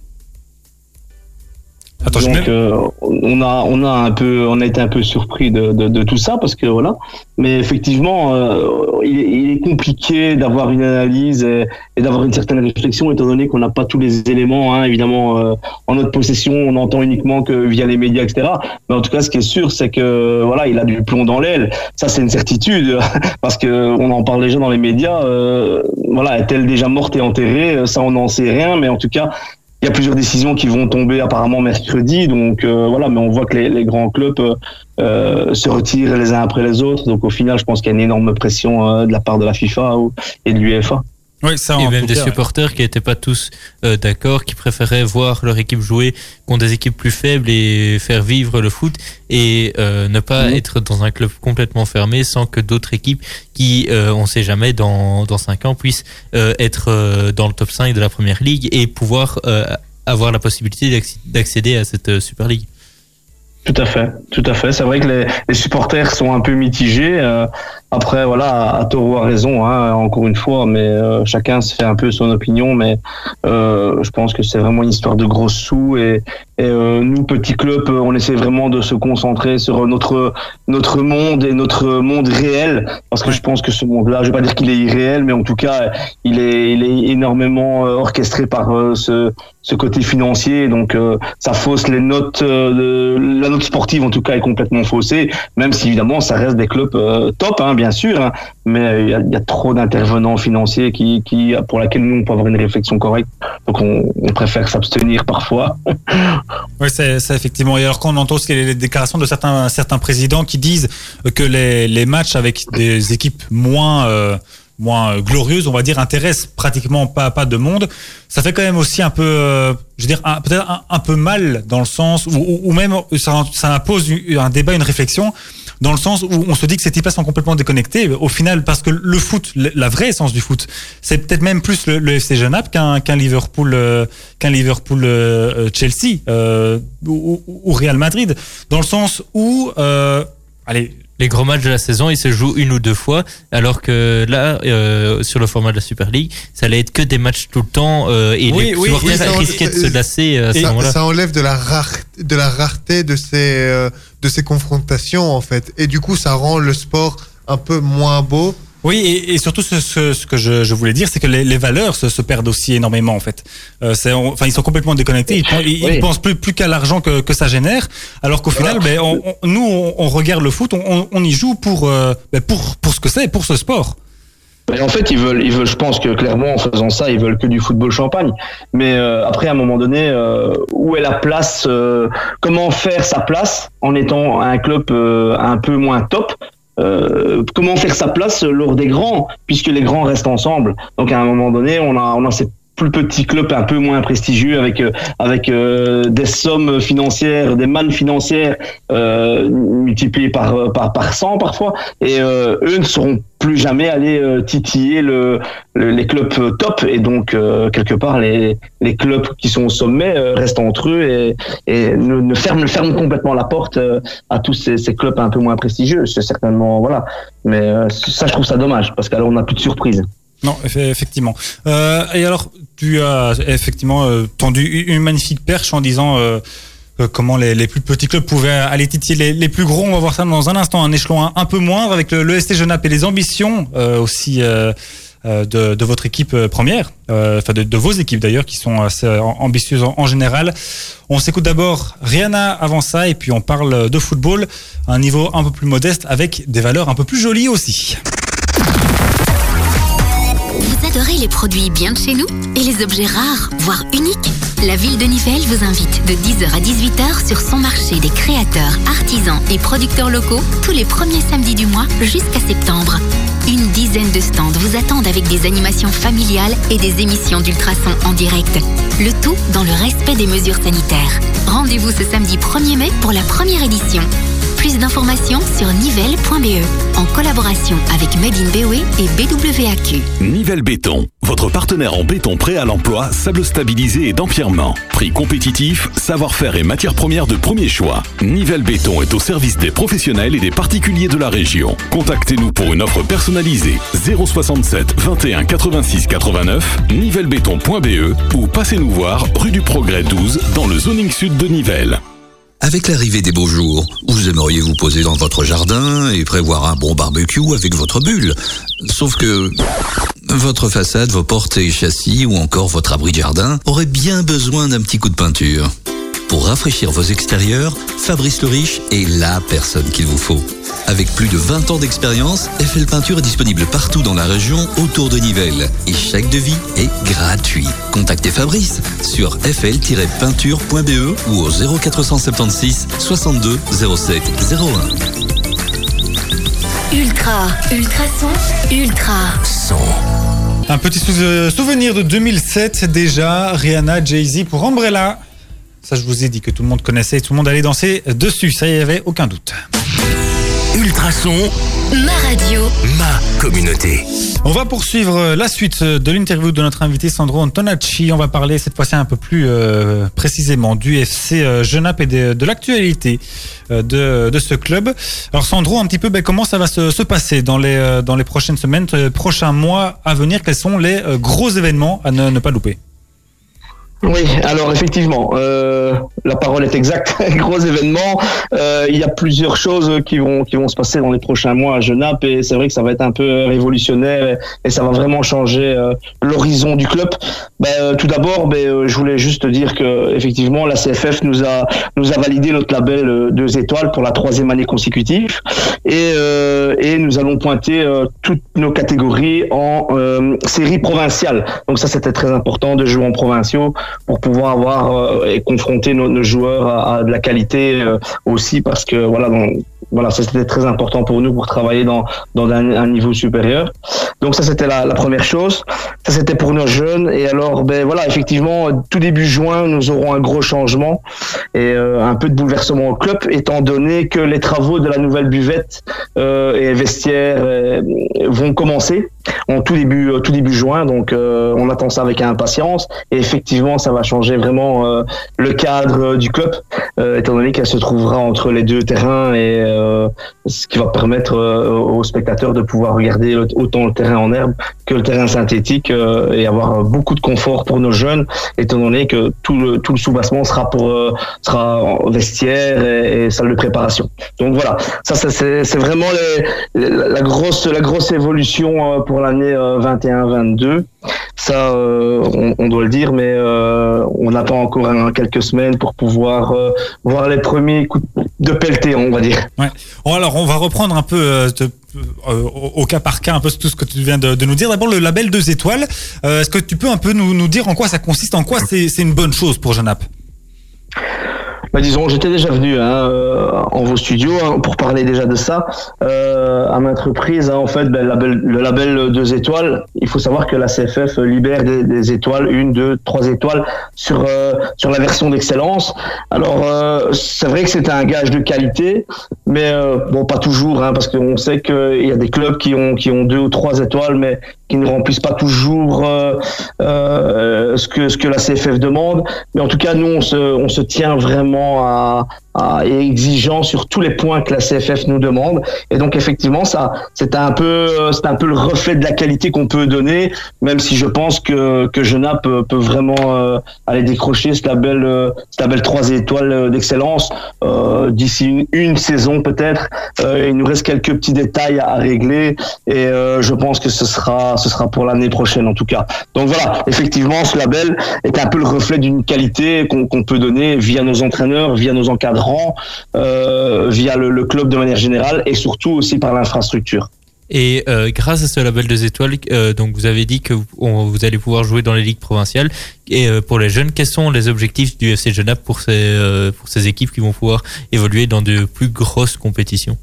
Attends, Donc, euh, on a, on a un peu, on a été un peu surpris de, de, de tout ça parce que voilà. Mais effectivement, euh, il, est, il est compliqué d'avoir une analyse et, et d'avoir une certaine réflexion étant donné qu'on n'a pas tous les éléments, hein, évidemment, euh, en notre possession. On entend uniquement que via les médias, etc. Mais en tout cas, ce qui est sûr, c'est que voilà, il a du plomb dans l'aile. Ça, c'est une certitude parce que on en parle déjà dans les médias. Euh, voilà, est-elle déjà morte et enterrée? Ça, on n'en sait rien. Mais en tout cas. Il y a plusieurs décisions qui vont tomber apparemment mercredi, donc euh, voilà, mais on voit que les, grands clubs euh, euh, se retirent les uns après les autres, donc au final, je pense qu'il y a une énorme pression de la part de la FIFA et de l'UEFA. Oui, ça, Et même des cas, ouais. supporters qui n'étaient pas tous euh, d'accord, qui préféraient voir leur équipe jouer contre des équipes plus faibles et faire vivre le foot et euh, ne pas Mhm. être dans un club complètement fermé sans que d'autres équipes qui, euh, on sait jamais, dans, dans 5 ans puissent euh, être euh, dans le top 5 de la première ligue et pouvoir euh, avoir la possibilité d'acc- d'accéder à cette euh, Super League. Tout à fait, tout à fait. C'est vrai que les, les supporters sont un peu mitigés. euh, après, voilà, à tort ou à raison, hein, encore une fois, mais euh, chacun se fait un peu son opinion. Mais euh, je pense que c'est vraiment une histoire de gros sous. Et, et euh, nous, petits clubs, euh, on essaie vraiment de se concentrer sur notre notre monde et notre monde réel, parce que je pense que ce monde-là, je vais pas dire qu'il est irréel, mais en tout cas, il est il est énormément euh, orchestré par euh, ce ce côté financier. Donc, euh, ça fausse les notes. de, la note sportive, en tout cas, est complètement faussée. Même si évidemment, ça reste des clubs euh, top, hein, bien sûr. hein, mais il y, a, trop d'intervenants financiers qui, pour laquelle nous, on peut avoir une réflexion correcte. Donc, on, on préfère s'abstenir parfois. Oui, c'est effectivement. Et alors qu'on entend aussi les déclarations de certains certains présidents qui disent que les, les matchs avec des équipes moins euh, moins glorieuses, on va dire, intéressent pratiquement pas pas de monde. Ça fait quand même aussi un peu, euh, je dire, peut-être un, peu mal dans le sens où même ça, impose un débat, une réflexion dans le sens où on se dit que ces types sont complètement déconnectés au final parce que le foot, la vraie essence du foot, c'est peut-être même plus le, FC Genappe qu'un Liverpool euh, qu'un Liverpool euh, euh, Chelsea euh, ou, ou- Real Madrid dans le sens où allez Les gros matchs de la saison, ils se jouent une ou deux fois, alors que là, euh, sur le format de la Super League, ça allait être que des matchs tout le temps, euh, et Oui, les oui, supporters oui, risquaient de se lasser à ce ça, moment-là. ça enlève de la, rare- de la rareté de ces, euh, de ces confrontations, en fait. Et du coup, ça rend le sport un peu moins beau. Oui, et, et surtout ce, ce, ce que je, je voulais dire, c'est que les, les valeurs se, se perdent aussi énormément en fait. Euh, on- enfin, ils sont complètement déconnectés. Ils, ils, Oui. ils pensent plus, plus qu'à l'argent que, que ça génère, alors qu'au final, ben, on, on- nous, on, on regarde le foot, on, on- on y joue pour, euh, ben, pour, pour ce que c'est, pour ce sport. Mais en fait, ils veulent, ils veulent, je pense que clairement, en faisant ça, ils veulent que du football champagne. Mais euh, après, à un moment donné, euh, où est la place euh, Comment faire sa place en étant un club euh, un peu moins top? Euh, comment faire sa place lors des grands, puisque les grands restent ensemble. Donc à un moment donné, on a, on a cette plus petits clubs un peu moins prestigieux avec euh, avec euh, des sommes financières, des mannes financières euh, multipliées par par par 100 parfois. Et euh, eux ne seront plus jamais aller euh, titiller le, le- les clubs top. Et donc euh, quelque part les les clubs qui sont au sommet restent entre eux et et ne, ne ferment ferment complètement la porte à tous ces, ces clubs un peu moins prestigieux. C'est certainement voilà. Mais ça je trouve ça dommage parce qu'alors on n'a plus de surprise Non, eff- effectivement. Euh, et alors, tu as effectivement euh, tendu une magnifique perche en disant euh, comment les, plus petits clubs pouvaient aller titiller les, plus gros. On va voir ça dans un instant, un échelon un, peu moindre avec le, le ST Genappe et les ambitions aussi de, votre équipe première, enfin de, vos équipes d'ailleurs, qui sont assez ambitieuses en, en général. On s'écoute d'abord Rihanna avant ça et puis on parle de football à un niveau un peu plus modeste avec des valeurs un peu plus jolies aussi. Les produits bien de chez nous et les objets rares, voire uniques La ville de Nivelles vous invite de 10h à 18h sur son marché des créateurs, artisans et producteurs locaux tous les premiers samedis du mois jusqu'à septembre. Une dizaine de stands vous attendent avec des animations familiales et des émissions d'ultrasons en direct. Le tout dans le respect des mesures sanitaires. Rendez-vous ce samedi 1er mai pour la première édition. Plus d'informations sur nivelle.be en collaboration avec Made in BOE et BWAQ. Nivelle Béton, votre partenaire en béton prêt à l'emploi, sable stabilisé et d'empierrement. Prix compétitif, savoir-faire et matières premières de premier choix. Nivelle Béton est au service des professionnels et des particuliers de la région. Contactez-nous pour une offre personnalisée 067 21 86 89 nivellebéton.be ou passez nous voir rue du Progrès 12 dans le zoning sud de Nivelles. Avec l'arrivée des beaux jours, vous aimeriez vous poser dans votre jardin et prévoir un bon barbecue avec votre bulle. Sauf que votre façade, vos portes et châssis ou encore votre abri de jardin auraient bien besoin d'un petit coup de peinture. Pour rafraîchir vos extérieurs, Fabrice le Riche est la personne qu'il vous faut. Avec plus de 20 ans d'expérience, FL Peinture est disponible partout dans la région autour de Nivelles. Et chaque devis est gratuit. Contactez Fabrice sur fl-peinture.be ou au 0476 62 07 01. Ultra, ultrason, ultra. Un petit sou- euh, souvenir de 2007 déjà, Rihanna, Jay-Z pour Umbrella. Ça, je vous ai dit que tout le monde connaissait et tout le monde allait danser dessus. Ça, il n'y avait aucun doute. Ultrason, Ma radio. ma communauté. On va poursuivre la suite de l'interview de notre invité Sandro Antonacci. On va parler cette fois-ci un peu plus euh, précisément du FC euh, Genappe et de, de l'actualité euh, de, de ce club. Alors Sandro, un petit peu, ben, comment ça va se, se passer dans les, euh, dans les prochaines semaines, prochains mois à venir? Quels sont les gros événements à ne, ne pas louper? Oui, alors effectivement, euh, la parole est exacte. Gros événement. Euh, il y a plusieurs choses qui vont qui vont se passer dans les prochains mois à Genappe et c'est vrai que ça va être un peu révolutionnaire et, ça va vraiment changer euh, l'horizon du club. Ben, euh, tout d'abord, ben, euh, je voulais juste dire que effectivement la CFF nous a nous a validé notre label deux étoiles pour la troisième année consécutive et et nous allons pointer toutes nos catégories en série provinciale. Donc ça c'était très important de jouer en provinciaux pour pouvoir avoir euh, et confronter nos, nos joueurs à, à de la qualité euh, aussi parce que voilà donc, voilà c'était très important pour nous pour travailler dans dans un, un niveau supérieur. Donc ça c'était la, la première chose. Ça c'était pour nos jeunes. Et alors ben voilà effectivement tout début juin nous aurons un gros changement et euh, un peu de bouleversement au club étant donné que les travaux de la nouvelle buvette euh, et vestiaire euh, vont commencer en tout début euh, tout début juin donc euh, on attend ça avec impatience. Et effectivement ça va changer vraiment euh, le cadre euh, du club euh, étant donné qu'elle se trouvera entre les deux terrains et euh, ce qui va permettre aux spectateurs de pouvoir regarder autant le terrain en herbe que le terrain synthétique et avoir beaucoup de confort pour nos jeunes étant donné que tout le tout le soubassement sera pour sera en vestiaire et, salle de préparation. Donc voilà ça, ça c'est vraiment les- la grosse la grosse évolution euh, l'année 21-22 ça euh, on, doit le dire mais euh, on attend encore un- quelques semaines pour pouvoir euh, voir les premiers coups de pelleté on va dire Ouais. Alors, on va reprendre un peu euh, euh, au, cas par cas un peu tout ce que tu viens de, nous dire. D'abord, le label deux étoiles. Euh, Est-ce que tu peux un peu nous, dire en quoi ça consiste, en quoi c'est une bonne chose pour Genappe bah, disons, j'étais déjà venu hein, euh, en vos studios hein, pour parler déjà de ça. Euh, à maintes reprises, hein, en fait, ben, le, label, le label deux étoiles, il faut savoir que la CFF libère des, étoiles, une, deux, trois étoiles sur euh, sur la version d'excellence. Alors, c'est vrai que c'est un gage de qualité, mais bon, pas toujours, hein, parce qu'on sait qu'il y a des clubs qui ont qui ont deux ou trois étoiles, mais qui ne remplissent pas toujours ce que ce que la CFF demande. Mais en tout cas, nous, on se on se tient vraiment à et exigeant sur tous les points que la CFF nous demande. Et donc, effectivement, ça c'est un peu c'est un peu le reflet de la qualité qu'on peut donner, même si je pense que que Genappe peut, peut vraiment euh, aller décrocher ce label euh, ce label trois étoiles d'excellence euh, d'ici une, saison peut-être. Euh, il nous reste quelques petits détails à régler et euh, je pense que ce sera ce sera pour l'année prochaine en tout cas. Donc voilà, effectivement, ce label est un peu le reflet d'une qualité qu'on qu'on peut donner via nos entraîneurs, via nos encadrants, euh, via le, club de manière générale et surtout aussi par l'infrastructure. Et euh, grâce à ce label deux étoiles, euh, donc vous avez dit que vous, allez pouvoir jouer dans les ligues provinciales. Et pour les jeunes, quels sont les objectifs du FC Genappe pour ces pour ces équipes qui vont pouvoir évoluer dans de plus grosses compétitions?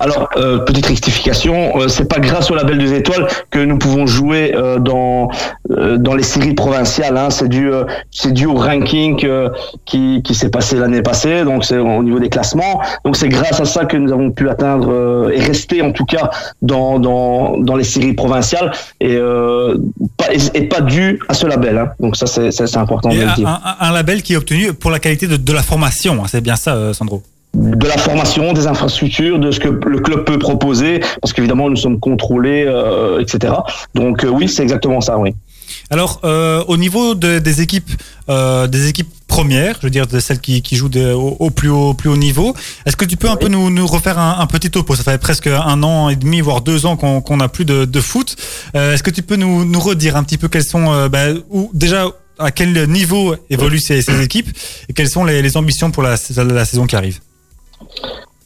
Alors, euh, petite rectification, euh, c'est pas grâce au label des étoiles que nous pouvons jouer euh, dans euh, dans les séries provinciales. Hein. C'est dû euh, c'est dû au ranking euh, qui qui s'est passé l'année passée. Donc c'est au niveau des classements. Donc c'est grâce à ça que nous avons pu atteindre euh, et rester en tout cas dans dans dans les séries provinciales et euh, pas et, et pas dû à ce label. Hein. Donc ça c'est c'est important de le dire. un- un label qui est obtenu pour la qualité de, de la formation, hein, c'est bien ça, Sandro? De la formation, des infrastructures, de ce que le club peut proposer, parce qu'évidemment nous sommes contrôlés, euh, etc. Donc euh, oui, c'est exactement ça, oui. Alors, euh, au niveau de- des équipes, euh, des équipes premières, je veux dire de celles qui, qui jouent de- au, au plus haut, plus haut niveau, est-ce que tu peux un peu nous, nous refaire un, un petit topo? Ça fait presque un an et demi, voire deux ans qu'on qu'on n'a plus de, de foot. Euh, est-ce que tu peux nous, nous redire un petit peu quelles sont, bah, ou déjà à quel niveau évoluent ces, ces équipes et quelles sont les, les ambitions pour la, la saison qui arrive?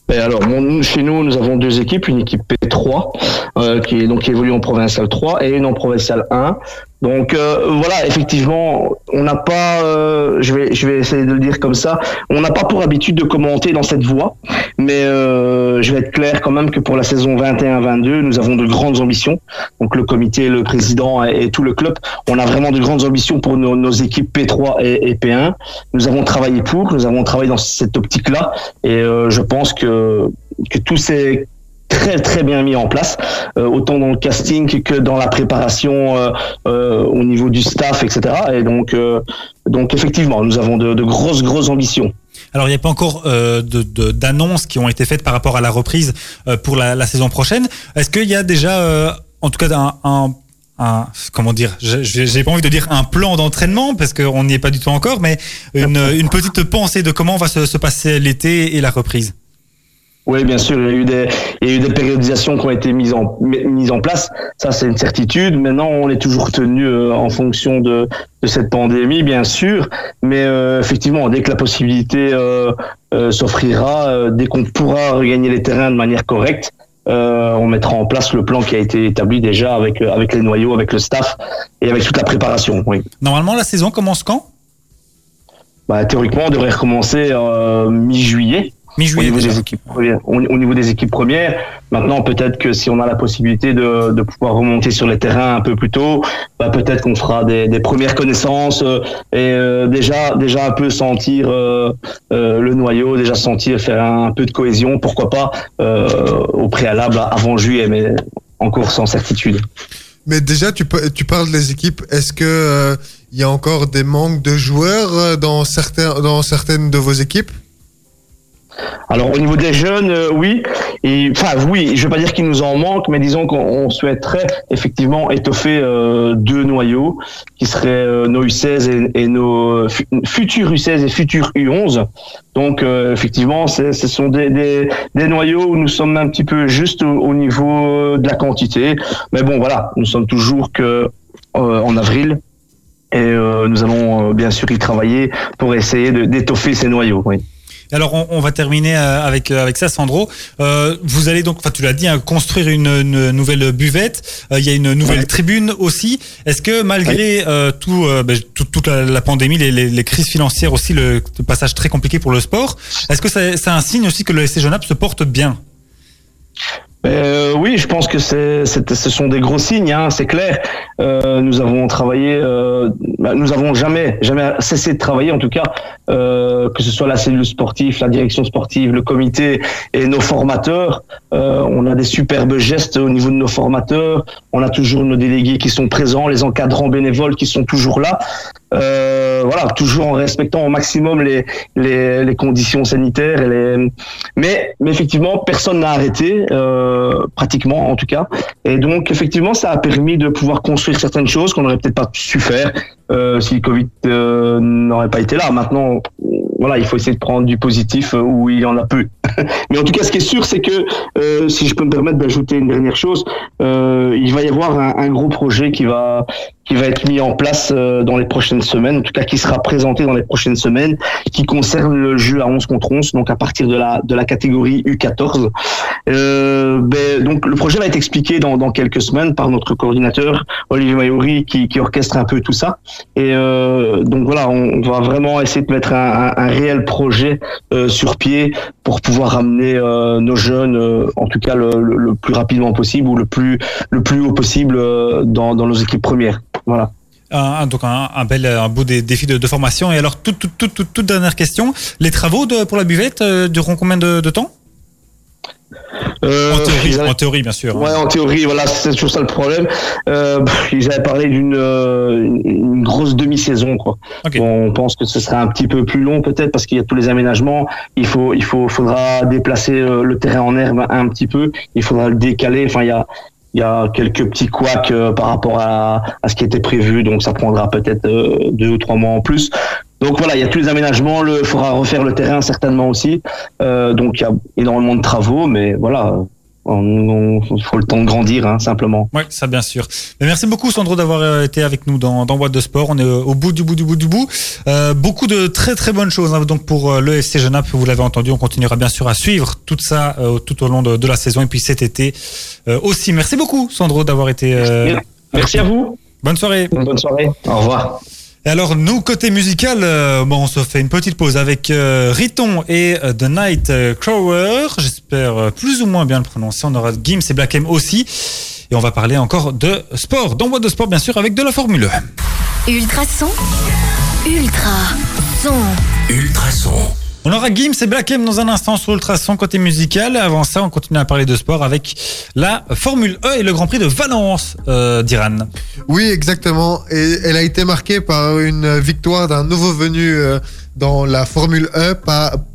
Alors, chez nous, nous avons deux équipes, une équipe P3 euh, qui est donc évolue en provincial 3 et une en provincial 1. Donc euh, voilà, effectivement, on n'a pas, euh, je vais je vais essayer de le dire comme ça, on n'a pas pour habitude de commenter dans cette voie, mais euh, je vais être clair quand même que pour la saison 21-22, nous avons de grandes ambitions. Donc le comité, le président et, tout le club, on a vraiment de grandes ambitions pour nos, nos équipes P3 et, et P1. Nous avons travaillé pour, nous avons travaillé dans cette optique-là, et euh, je pense que que tous ces très très bien mis en place, euh, autant dans le casting que dans la préparation euh, euh, au niveau du staff, etc. Et donc, euh, donc effectivement, nous avons de, de grosses grosses ambitions. Alors, il n'y a pas encore euh, de- de- d'annonces qui ont été faites par rapport à la reprise euh, pour la, la saison prochaine. Est-ce qu'il y a déjà, en tout cas, un, un, un- comment dire, j'ai pas envie de dire un plan d'entraînement parce qu'on n'y est pas du tout encore, mais une, une petite pensée de comment va se, se passer l'été et la reprise? Oui, bien sûr, il y a eu des, il y a eu des périodisations qui ont été mises en, mises en place. Ça, c'est une certitude. Maintenant, on est toujours tenu euh, en fonction de, de cette pandémie, bien sûr. Mais euh, effectivement, dès que la possibilité euh, euh, s'offrira, euh, dès qu'on pourra regagner les terrains de manière correcte, euh, on mettra en place le plan qui a été établi déjà avec, euh, avec les noyaux, avec le staff et avec toute la préparation. Oui. Normalement, la saison commence quand? Bah, théoriquement, on devrait recommencer euh, mi-juillet. Au niveau, des équipes premières, au, au niveau des équipes premières. Maintenant, peut-être que si on a la possibilité de, de pouvoir remonter sur les terrains un peu plus tôt, bah, peut-être qu'on fera des, des premières connaissances euh, et euh, déjà, déjà un peu sentir euh, euh, le noyau, déjà sentir faire un, peu de cohésion, pourquoi pas euh, au préalable avant juillet, mais encore sans certitude. Mais déjà, tu, pa- tu parles des équipes. Est-ce que euh, il y a encore des manques de joueurs dans certains, dans certaines de vos équipes? Alors au niveau des jeunes, euh, oui. Enfin oui, je vais pas dire qu'il nous en manque, mais disons qu'on on souhaiterait effectivement étoffer euh, deux noyaux qui seraient euh, nos U16 et, nos fu- futurs U16 et futurs U11. Donc effectivement, ce sont des, noyaux où nous sommes un petit peu juste au, au niveau de la quantité. Mais bon voilà, nous sommes toujours que en avril. Et nous allons bien sûr y travailler pour essayer d'étoffer ces noyaux. Alors on, on va terminer euh, avec euh, avec ça, Sandro. Euh, vous allez donc, enfin tu l'as dit, hein, construire une, une nouvelle buvette. Euh, Il y a une nouvelle Ouais. tribune aussi. Est-ce que malgré tout, ben, tout- toute la, la pandémie, les, les, les crises financières aussi, le, le passage très compliqué pour le sport, est-ce que c'est c'est un signe aussi que le SC Genappe se porte bien? Euh, oui, je pense que c'est, ce sont des gros signes, hein, c'est clair. Euh, nous avons travaillé, euh, bah, nous avons jamais, jamais cessé de travailler, en tout cas, que ce soit la cellule sportive, la direction sportive, le comité et nos formateurs. On a des superbes gestes au niveau de nos formateurs. On a toujours nos délégués qui sont présents, les encadrants bénévoles qui sont toujours là. Euh, voilà, toujours en respectant au maximum les, les, les conditions sanitaires. Et les... mais, mais effectivement, personne n'a arrêté, euh, pratiquement en tout cas. Et donc, effectivement, ça a permis de pouvoir construire certaines choses qu'on n'aurait peut-être pas su faire euh, si le Covid euh, n'aurait pas été là. Maintenant, voilà, il faut essayer de prendre du positif euh, où il y en a peu. Mais en tout cas, ce qui est sûr, c'est que euh, si je peux me permettre d'ajouter une dernière chose, il va y avoir un, un gros projet qui va qui va être mis en place euh, dans les prochaines semaines, en tout cas qui sera présenté dans les prochaines semaines, qui concerne le jeu à 11 contre 11, donc à partir de la de la catégorie U14. Euh, ben, donc le projet va être expliqué dans, dans quelques semaines par notre coordinateur Olivier Mayori qui, qui orchestre un peu tout ça. Et euh, donc voilà, on va vraiment essayer de mettre un, un, un réel projet euh, sur pied pour pouvoir amener euh, nos jeunes, euh, en tout cas le, le, plus rapidement possible ou le plus le plus haut possible euh, dans, dans nos équipes premières. Voilà. donc un, bel un beau dé- défi de, de formation. Et alors toute, toute, toute, toute, dernière question, les travaux de, pour la buvette euh, dureront combien de temps? Euh, En théorie, ils avaient- en théorie bien sûr. Ouais, en théorie, voilà, c'est toujours ça le problème. Euh, ils avaient parlé d'une euh, une grosse demi-saison, quoi. Ok. Bon, on pense que ce sera un petit peu plus long, peut-être, parce qu'il y a tous les aménagements. Il faut, il faut, faudra déplacer euh, le terrain en herbe un petit peu. Il faudra le décaler. Enfin, il y a, il y a quelques petits couacs par rapport à, à ce qui était prévu, donc ça prendra peut-être deux ou trois mois en plus. Donc voilà, il y a tous les aménagements. Il faudra refaire le terrain certainement aussi. Euh, donc il y a énormément de travaux, mais voilà, on- faut le temps de grandir, hein, simplement. Ouais, ça bien sûr. Mais merci beaucoup Sandro d'avoir euh, été avec nous dans, dans Boîte de Sport. On est euh, au bout du bout du bout du bout. Euh, beaucoup de très très bonnes choses hein, donc pour le FC Genappe. Vous l'avez entendu, on continuera bien sûr à suivre tout ça euh, tout au long de, de la saison et puis cet été euh, aussi. Merci beaucoup Sandro d'avoir été. Merci à vous. Bonne soirée. Bonne soirée. Au revoir. Et alors nous côté musical, euh, bon on se fait une petite pause avec euh, Riton et euh, The Night Crower. J'espère euh, plus ou moins bien le prononcer. On aura Gims et Black M aussi. Et on va parler encore de sport, dans Boîte de Sport bien sûr avec de la Formule 1. Ultrason. Ultra. Son. Ultrason. On aura Gims et Black M dans un instant sur Ultrason côté musical. Avant ça, on continue à parler de sport avec la Formule E et le Grand Prix de Valence euh, d'Iran. Oui, exactement. Et elle a été marquée par une victoire d'un nouveau venu euh, dans la Formule E.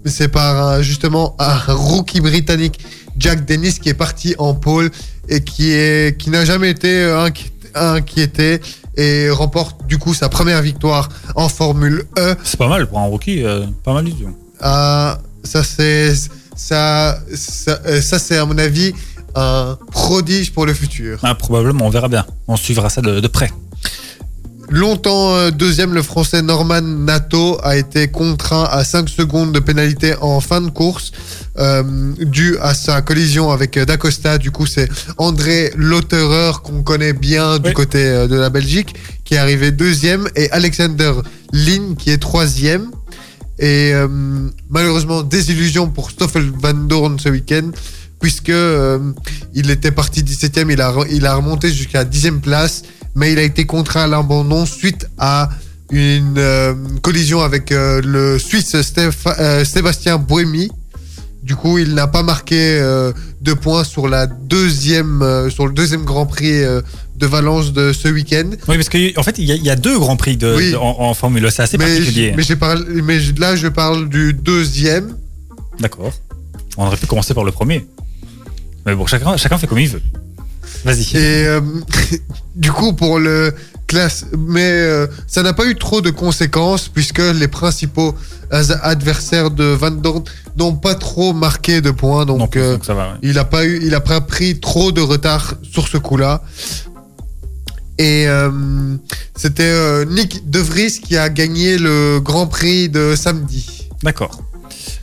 C'est par un- justement un rookie britannique, Jack Dennis, qui est parti en pole et qui est qui n'a jamais été euh, inqui- inquiété et remporte du coup sa première victoire en Formule E. C'est pas mal pour un rookie, euh, pas mal du tout. Ah, ça c'est ça ça, euh, ça c'est à mon avis un prodige pour le futur. Ah, probablement, on verra bien. On suivra ça de, de près. Longtemps euh, deuxième, le français Norman Nato a été contraint à 5 secondes de pénalité en fin de course euh, dû à sa collision avec euh, Dacosta. Du coup, c'est André Lauterer qu'on connaît bien du Oui. côté euh, de la Belgique qui est arrivé deuxième et Alexander Lin qui est troisième. Et euh, malheureusement, désillusion pour Stoffel Van Dorn ce week-end puisque euh, il était parti 17e, il a, il a remonté jusqu'à 10e place, mais il a été contraint à l'abandon suite à une euh, collision avec le Suisse Sébastien Buemi. Du coup, il n'a pas marqué de points sur la deuxième, sur le deuxième Grand Prix de Valence de ce week-end. Oui, parce qu'en en fait, il y, a- il y a deux Grands Prix de, Oui. de- en, en Formule 1. C'est assez Mais, particulier. mais, j'ai parlé- mais là, je parle du deuxième. D'accord. On aurait pu commencer par le premier. Mais bon, chacun, chacun fait comme il veut. Vas-y. Et euh, du coup, pour le classe, mais euh, ça n'a pas eu trop de conséquences puisque les principaux adversaires de Van Dorn n'ont pas trop marqué de points, donc, Non euh, donc ça va. ouais. il a pas eu, il a pas pris trop de retard sur ce coup-là. Et euh, c'était euh, Nick De Vries qui a gagné le Grand Prix de samedi. D'accord.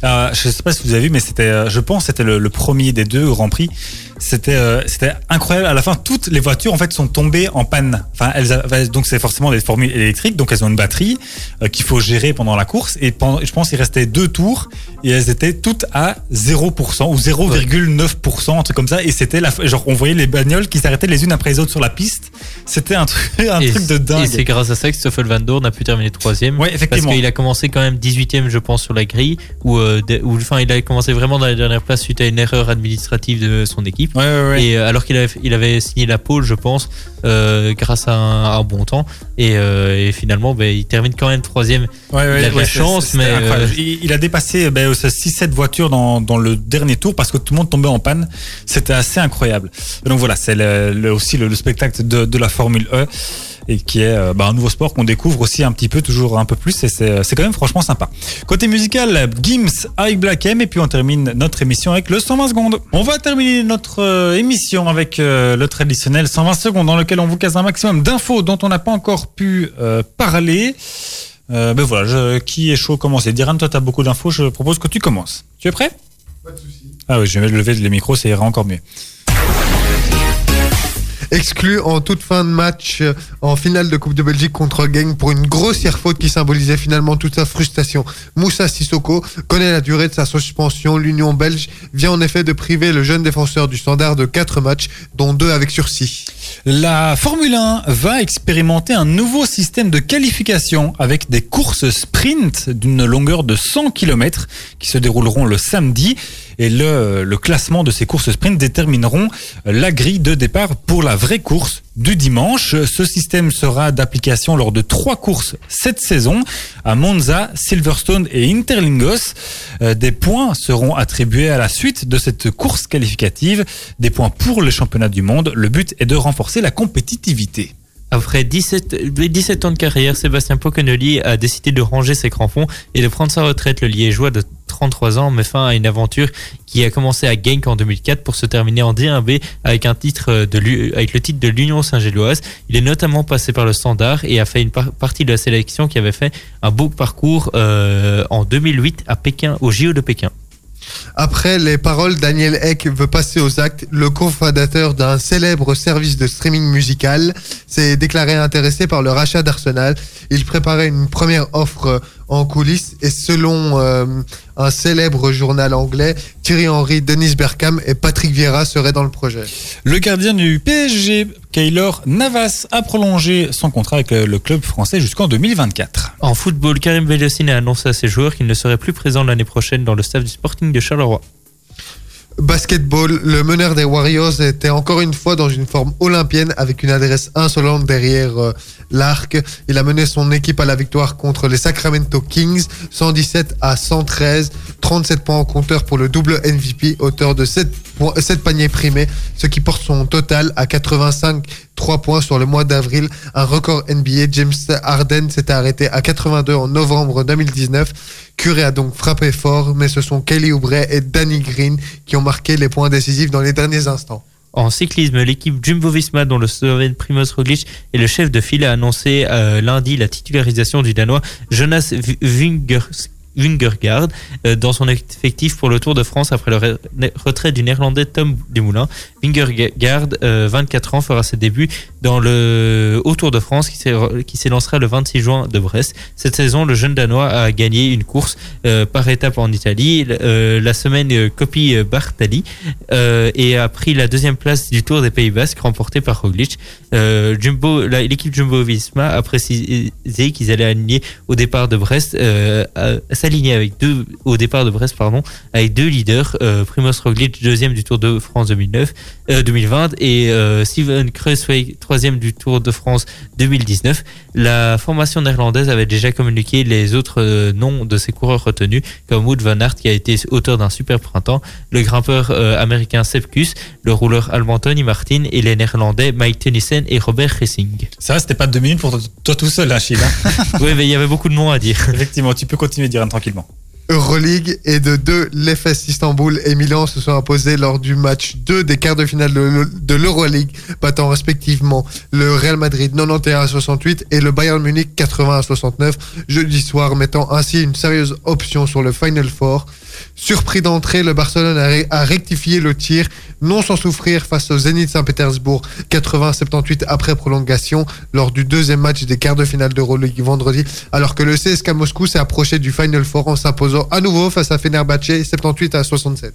Euh, je sais pas si vous avez vu, mais c'était, je pense, c'était le, le premier des deux Grand Prix. C'était, euh, c'était incroyable. À la fin, toutes les voitures en fait sont tombées en panne. Enfin, elles, avaient- donc c'est forcément des formules électriques, donc elles ont une batterie euh, qu'il faut gérer pendant la course. Et pendant, je pense, il restait deux tours et elles étaient toutes à 0% ou 0,9%, un truc comme ça. Et c'était la, genre, on voyait les bagnoles qui s'arrêtaient les unes après les autres sur la piste. C'était un truc, un et, truc de et dingue. c'est grâce à ça que Stoffel Van Dorn a pu terminer troisième. Ouais, Parce effectivement. qu'il a commencé quand même 18ème, je pense, sur la grille. Où, euh, où, enfin, il a commencé vraiment dans la dernière place suite à une erreur administrative de son équipe. Ouais, ouais, ouais. Et euh, alors qu'il avait, il avait signé la pole, je pense, euh, grâce à un, à un bon temps. Et, euh, et finalement, ben, il termine quand même troisième. Il a de la chance, mais euh, il, il a dépassé ben, 6-7 voitures dans, dans le dernier tour parce que tout le monde tombait en panne. C'était assez incroyable. Donc voilà, c'est le, le- aussi le, le spectacle de, de la Formule E et qui est euh, ben, un nouveau sport qu'on découvre aussi un petit peu, toujours un peu plus. Et c'est c'est quand même franchement sympa. Côté musical, Gims avec Black M et puis on termine notre émission avec le 120 secondes. On va terminer notre euh, émission avec euh, le traditionnel 120 secondes dans lequel on vous casse un maximum d'infos dont on n'a pas encore pu euh, parler. Euh, ben voilà, je- qui est chaud commencer Diran, toi, tu as beaucoup d'infos, je propose que tu commences. Tu es prêt? Pas de souci. Ah oui, je vais lever les micros, ça ira encore mieux. Exclu en toute fin de match euh, en finale de Coupe de Belgique contre Genk pour une grossière faute qui symbolisait finalement toute sa frustration. Moussa Sissoko connaît la durée de sa suspension. L'Union belge vient en effet de priver le jeune défenseur du standard de 4 matchs, dont 2 avec sursis. La Formule 1 va expérimenter un nouveau système de qualification avec des courses sprint d'une longueur de 100 km qui se dérouleront le samedi. Et le, classement de ces courses sprint détermineront la grille de départ pour la vraie course du dimanche. Ce système sera d'application lors de trois courses cette saison à Monza, Silverstone et Interlingos. Euh, Des points seront attribués à la suite de cette course qualificative, des points pour le championnat du monde. Le but est de renforcer la compétitivité. Après 17, 17 ans de carrière, Sébastien Pocanelli a décidé de ranger ses crampons et de prendre sa retraite. Le Liégeois de 33 ans met fin à une aventure qui a commencé à Genk en 2004 pour se terminer en D1B avec, un titre de, le titre de l'Union Saint-Géloise. Il est notamment passé par le Standard et a fait une par- partie de la sélection qui avait fait un beau parcours euh, en 2008 à Pékin, au JO de Pékin. Après les paroles, Daniel Eck veut passer aux actes. Le cofondateur d'un célèbre service de streaming musical s'est déclaré intéressé par le rachat d'Arsenal. Il préparait une première offre en coulisses et selon euh, un célèbre journal anglais, Thierry Henry, Denis Bergkamp et Patrick Vieira seraient dans le projet. Le gardien du PSG, Kaylor Navas, a prolongé son contrat avec le club français jusqu'en 2024. En football, Karim Belliossine a annoncé à ses joueurs qu'il ne serait plus présent l'année prochaine dans le staff du Sporting de Charleroi. Basketball, le meneur des Warriors était encore une fois dans une forme olympienne avec une adresse insolente derrière euh, l'arc. Il a mené son équipe à la victoire contre les Sacramento Kings, 117 à 113, 37 points au compteur pour le double MVP, auteur de 7, points, 7 paniers primés, ce qui porte son total à 85 3 points sur le mois d'avril, un record NBA. James Harden s'était arrêté à 82 en novembre 2019. Curry a donc frappé fort, mais ce sont Kelly Oubre et Danny Green qui ont marqué les points décisifs dans les derniers instants. En cyclisme, l'équipe Jumbo-Visma, dont le Slovène Primoz Roglic est le chef de file, a annoncé euh, lundi la titularisation du Danois Jonas V- Vingers- Vingegaard euh, dans son effectif pour le Tour de France après le re- retrait du Néerlandais Tom Dumoulin. Vingegaard, euh, 24 ans, fera ses débuts dans le Haut Tour de France qui s'élancera le 26 juin de Brest. Cette saison, le jeune Danois a gagné une course euh, par étape en Italie, euh, la semaine euh, Coppi Bartali, euh, et a pris la deuxième place du Tour des Pays Basques remporté par Roglic. Euh, l'équipe Jumbo-Visma a précisé qu'ils allaient aligner au départ de Brest, euh, s'aligner avec deux au départ de Brest pardon, avec deux leaders, euh, Primoz Roglic deuxième du Tour de France 2009, euh, 2020 et euh, Steven Kruijswijk troisième du Tour de France 2019. La formation néerlandaise avait déjà communiqué les autres euh, noms de ses coureurs retenus, comme Wood van Aert qui a été auteur d'un super printemps, le grimpeur euh, américain Sepp Kuss, le rouleur allemand Tony Martin et les néerlandais Mike Tennyson et Robert Racing. Ça c'était pas deux minutes pour toi tout seul, Achille. Hein? Oui, mais il y avait beaucoup de noms à dire. Effectivement, tu peux continuer, Diran, tranquillement. Euroleague et de deux, l'EFS Istanbul et Milan se sont imposés lors du match 2 des quarts de finale de, l'Euroleague, battant respectivement le Real Madrid 91 à 68 et le Bayern Munich 80 à 69 jeudi soir, mettant ainsi une sérieuse option sur le Final Four. Surpris d'entrée, le Barcelone a, rectifié le tir, non sans souffrir face au Zénith Saint-Pétersbourg 80-78 après prolongation lors du deuxième match des quarts de finale d'Euroleague vendredi, alors que le CSK Moscou s'est approché du Final Four en s'imposant à nouveau face à Fenerbahçe 78 à 67.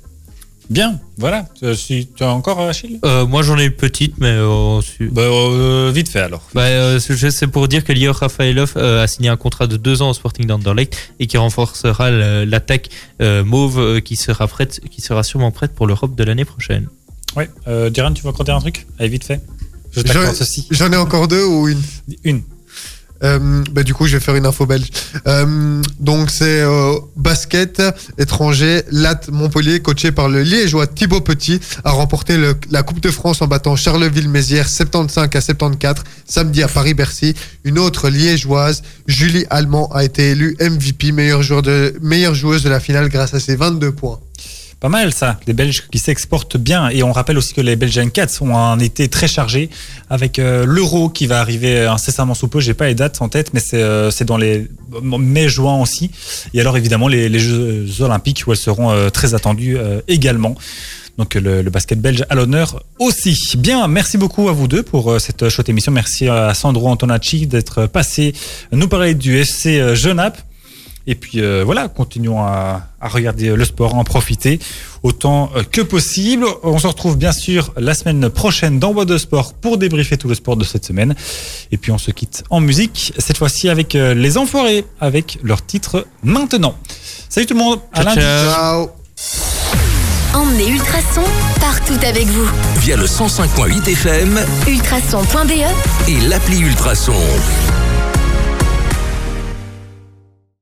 Bien, voilà. Euh, si tu as encore, Achille? Euh, moi, j'en ai une petite, mais euh, su- bah, euh, Vite fait alors. Bah, euh, c'est c'est pour dire que Lior Rafaelov euh, a signé un contrat de deux ans au Sporting d'Anderlecht et qui renforcera le- l'attaque euh, mauve euh, qui sera prête, qui sera sûrement prête pour l'Europe de l'année prochaine. Ouais. Euh, Diran, tu veux dire un truc? Allez, vite fait. Je J'en- t'accorde ceci. J'en ai encore deux ou une? Une. Euh, bah, du coup, je vais faire une info belge. Euh, donc, c'est euh, basket étranger. Lat Montpellier, coaché par le Liégeois Thibaut Petit, a remporté la Coupe de France en battant Charleville-Mézières 75 à 74 samedi à Paris-Bercy. Une autre Liégeoise, Julie Allemand, a été élue MVP, meilleure, joueur de, meilleure joueuse de la finale grâce à ses 22 points. Pas mal ça, les Belges qui s'exportent bien. Et on rappelle aussi que les Belgian Cats ont un été très chargé avec euh, l'Euro qui va arriver incessamment sous peu. J'ai pas les dates en tête, mais c'est euh, dans les mai-juin aussi. Et alors évidemment les, les Jeux Olympiques où elles seront euh, très attendues euh, également. Donc le, le basket belge à l'honneur aussi. Bien, merci beaucoup à vous deux pour euh, cette chouette émission. Merci à Sandro Antonacci d'être passé nous parler du FC euh, Genappe. Et puis euh, voilà, continuons à, à regarder le sport, à en profiter autant euh, que possible. On se retrouve bien sûr la semaine prochaine dans Bois de Sport pour débriefer tout le sport de cette semaine. Et puis on se quitte en musique, cette fois-ci avec euh, les Enfoirés, avec leur titre maintenant. Salut tout le monde, à Ciao, lundi. ciao. Ciao Emmenez Ultrason partout avec vous. Via le 105.8 FM Ultrason.be et l'appli Ultrason.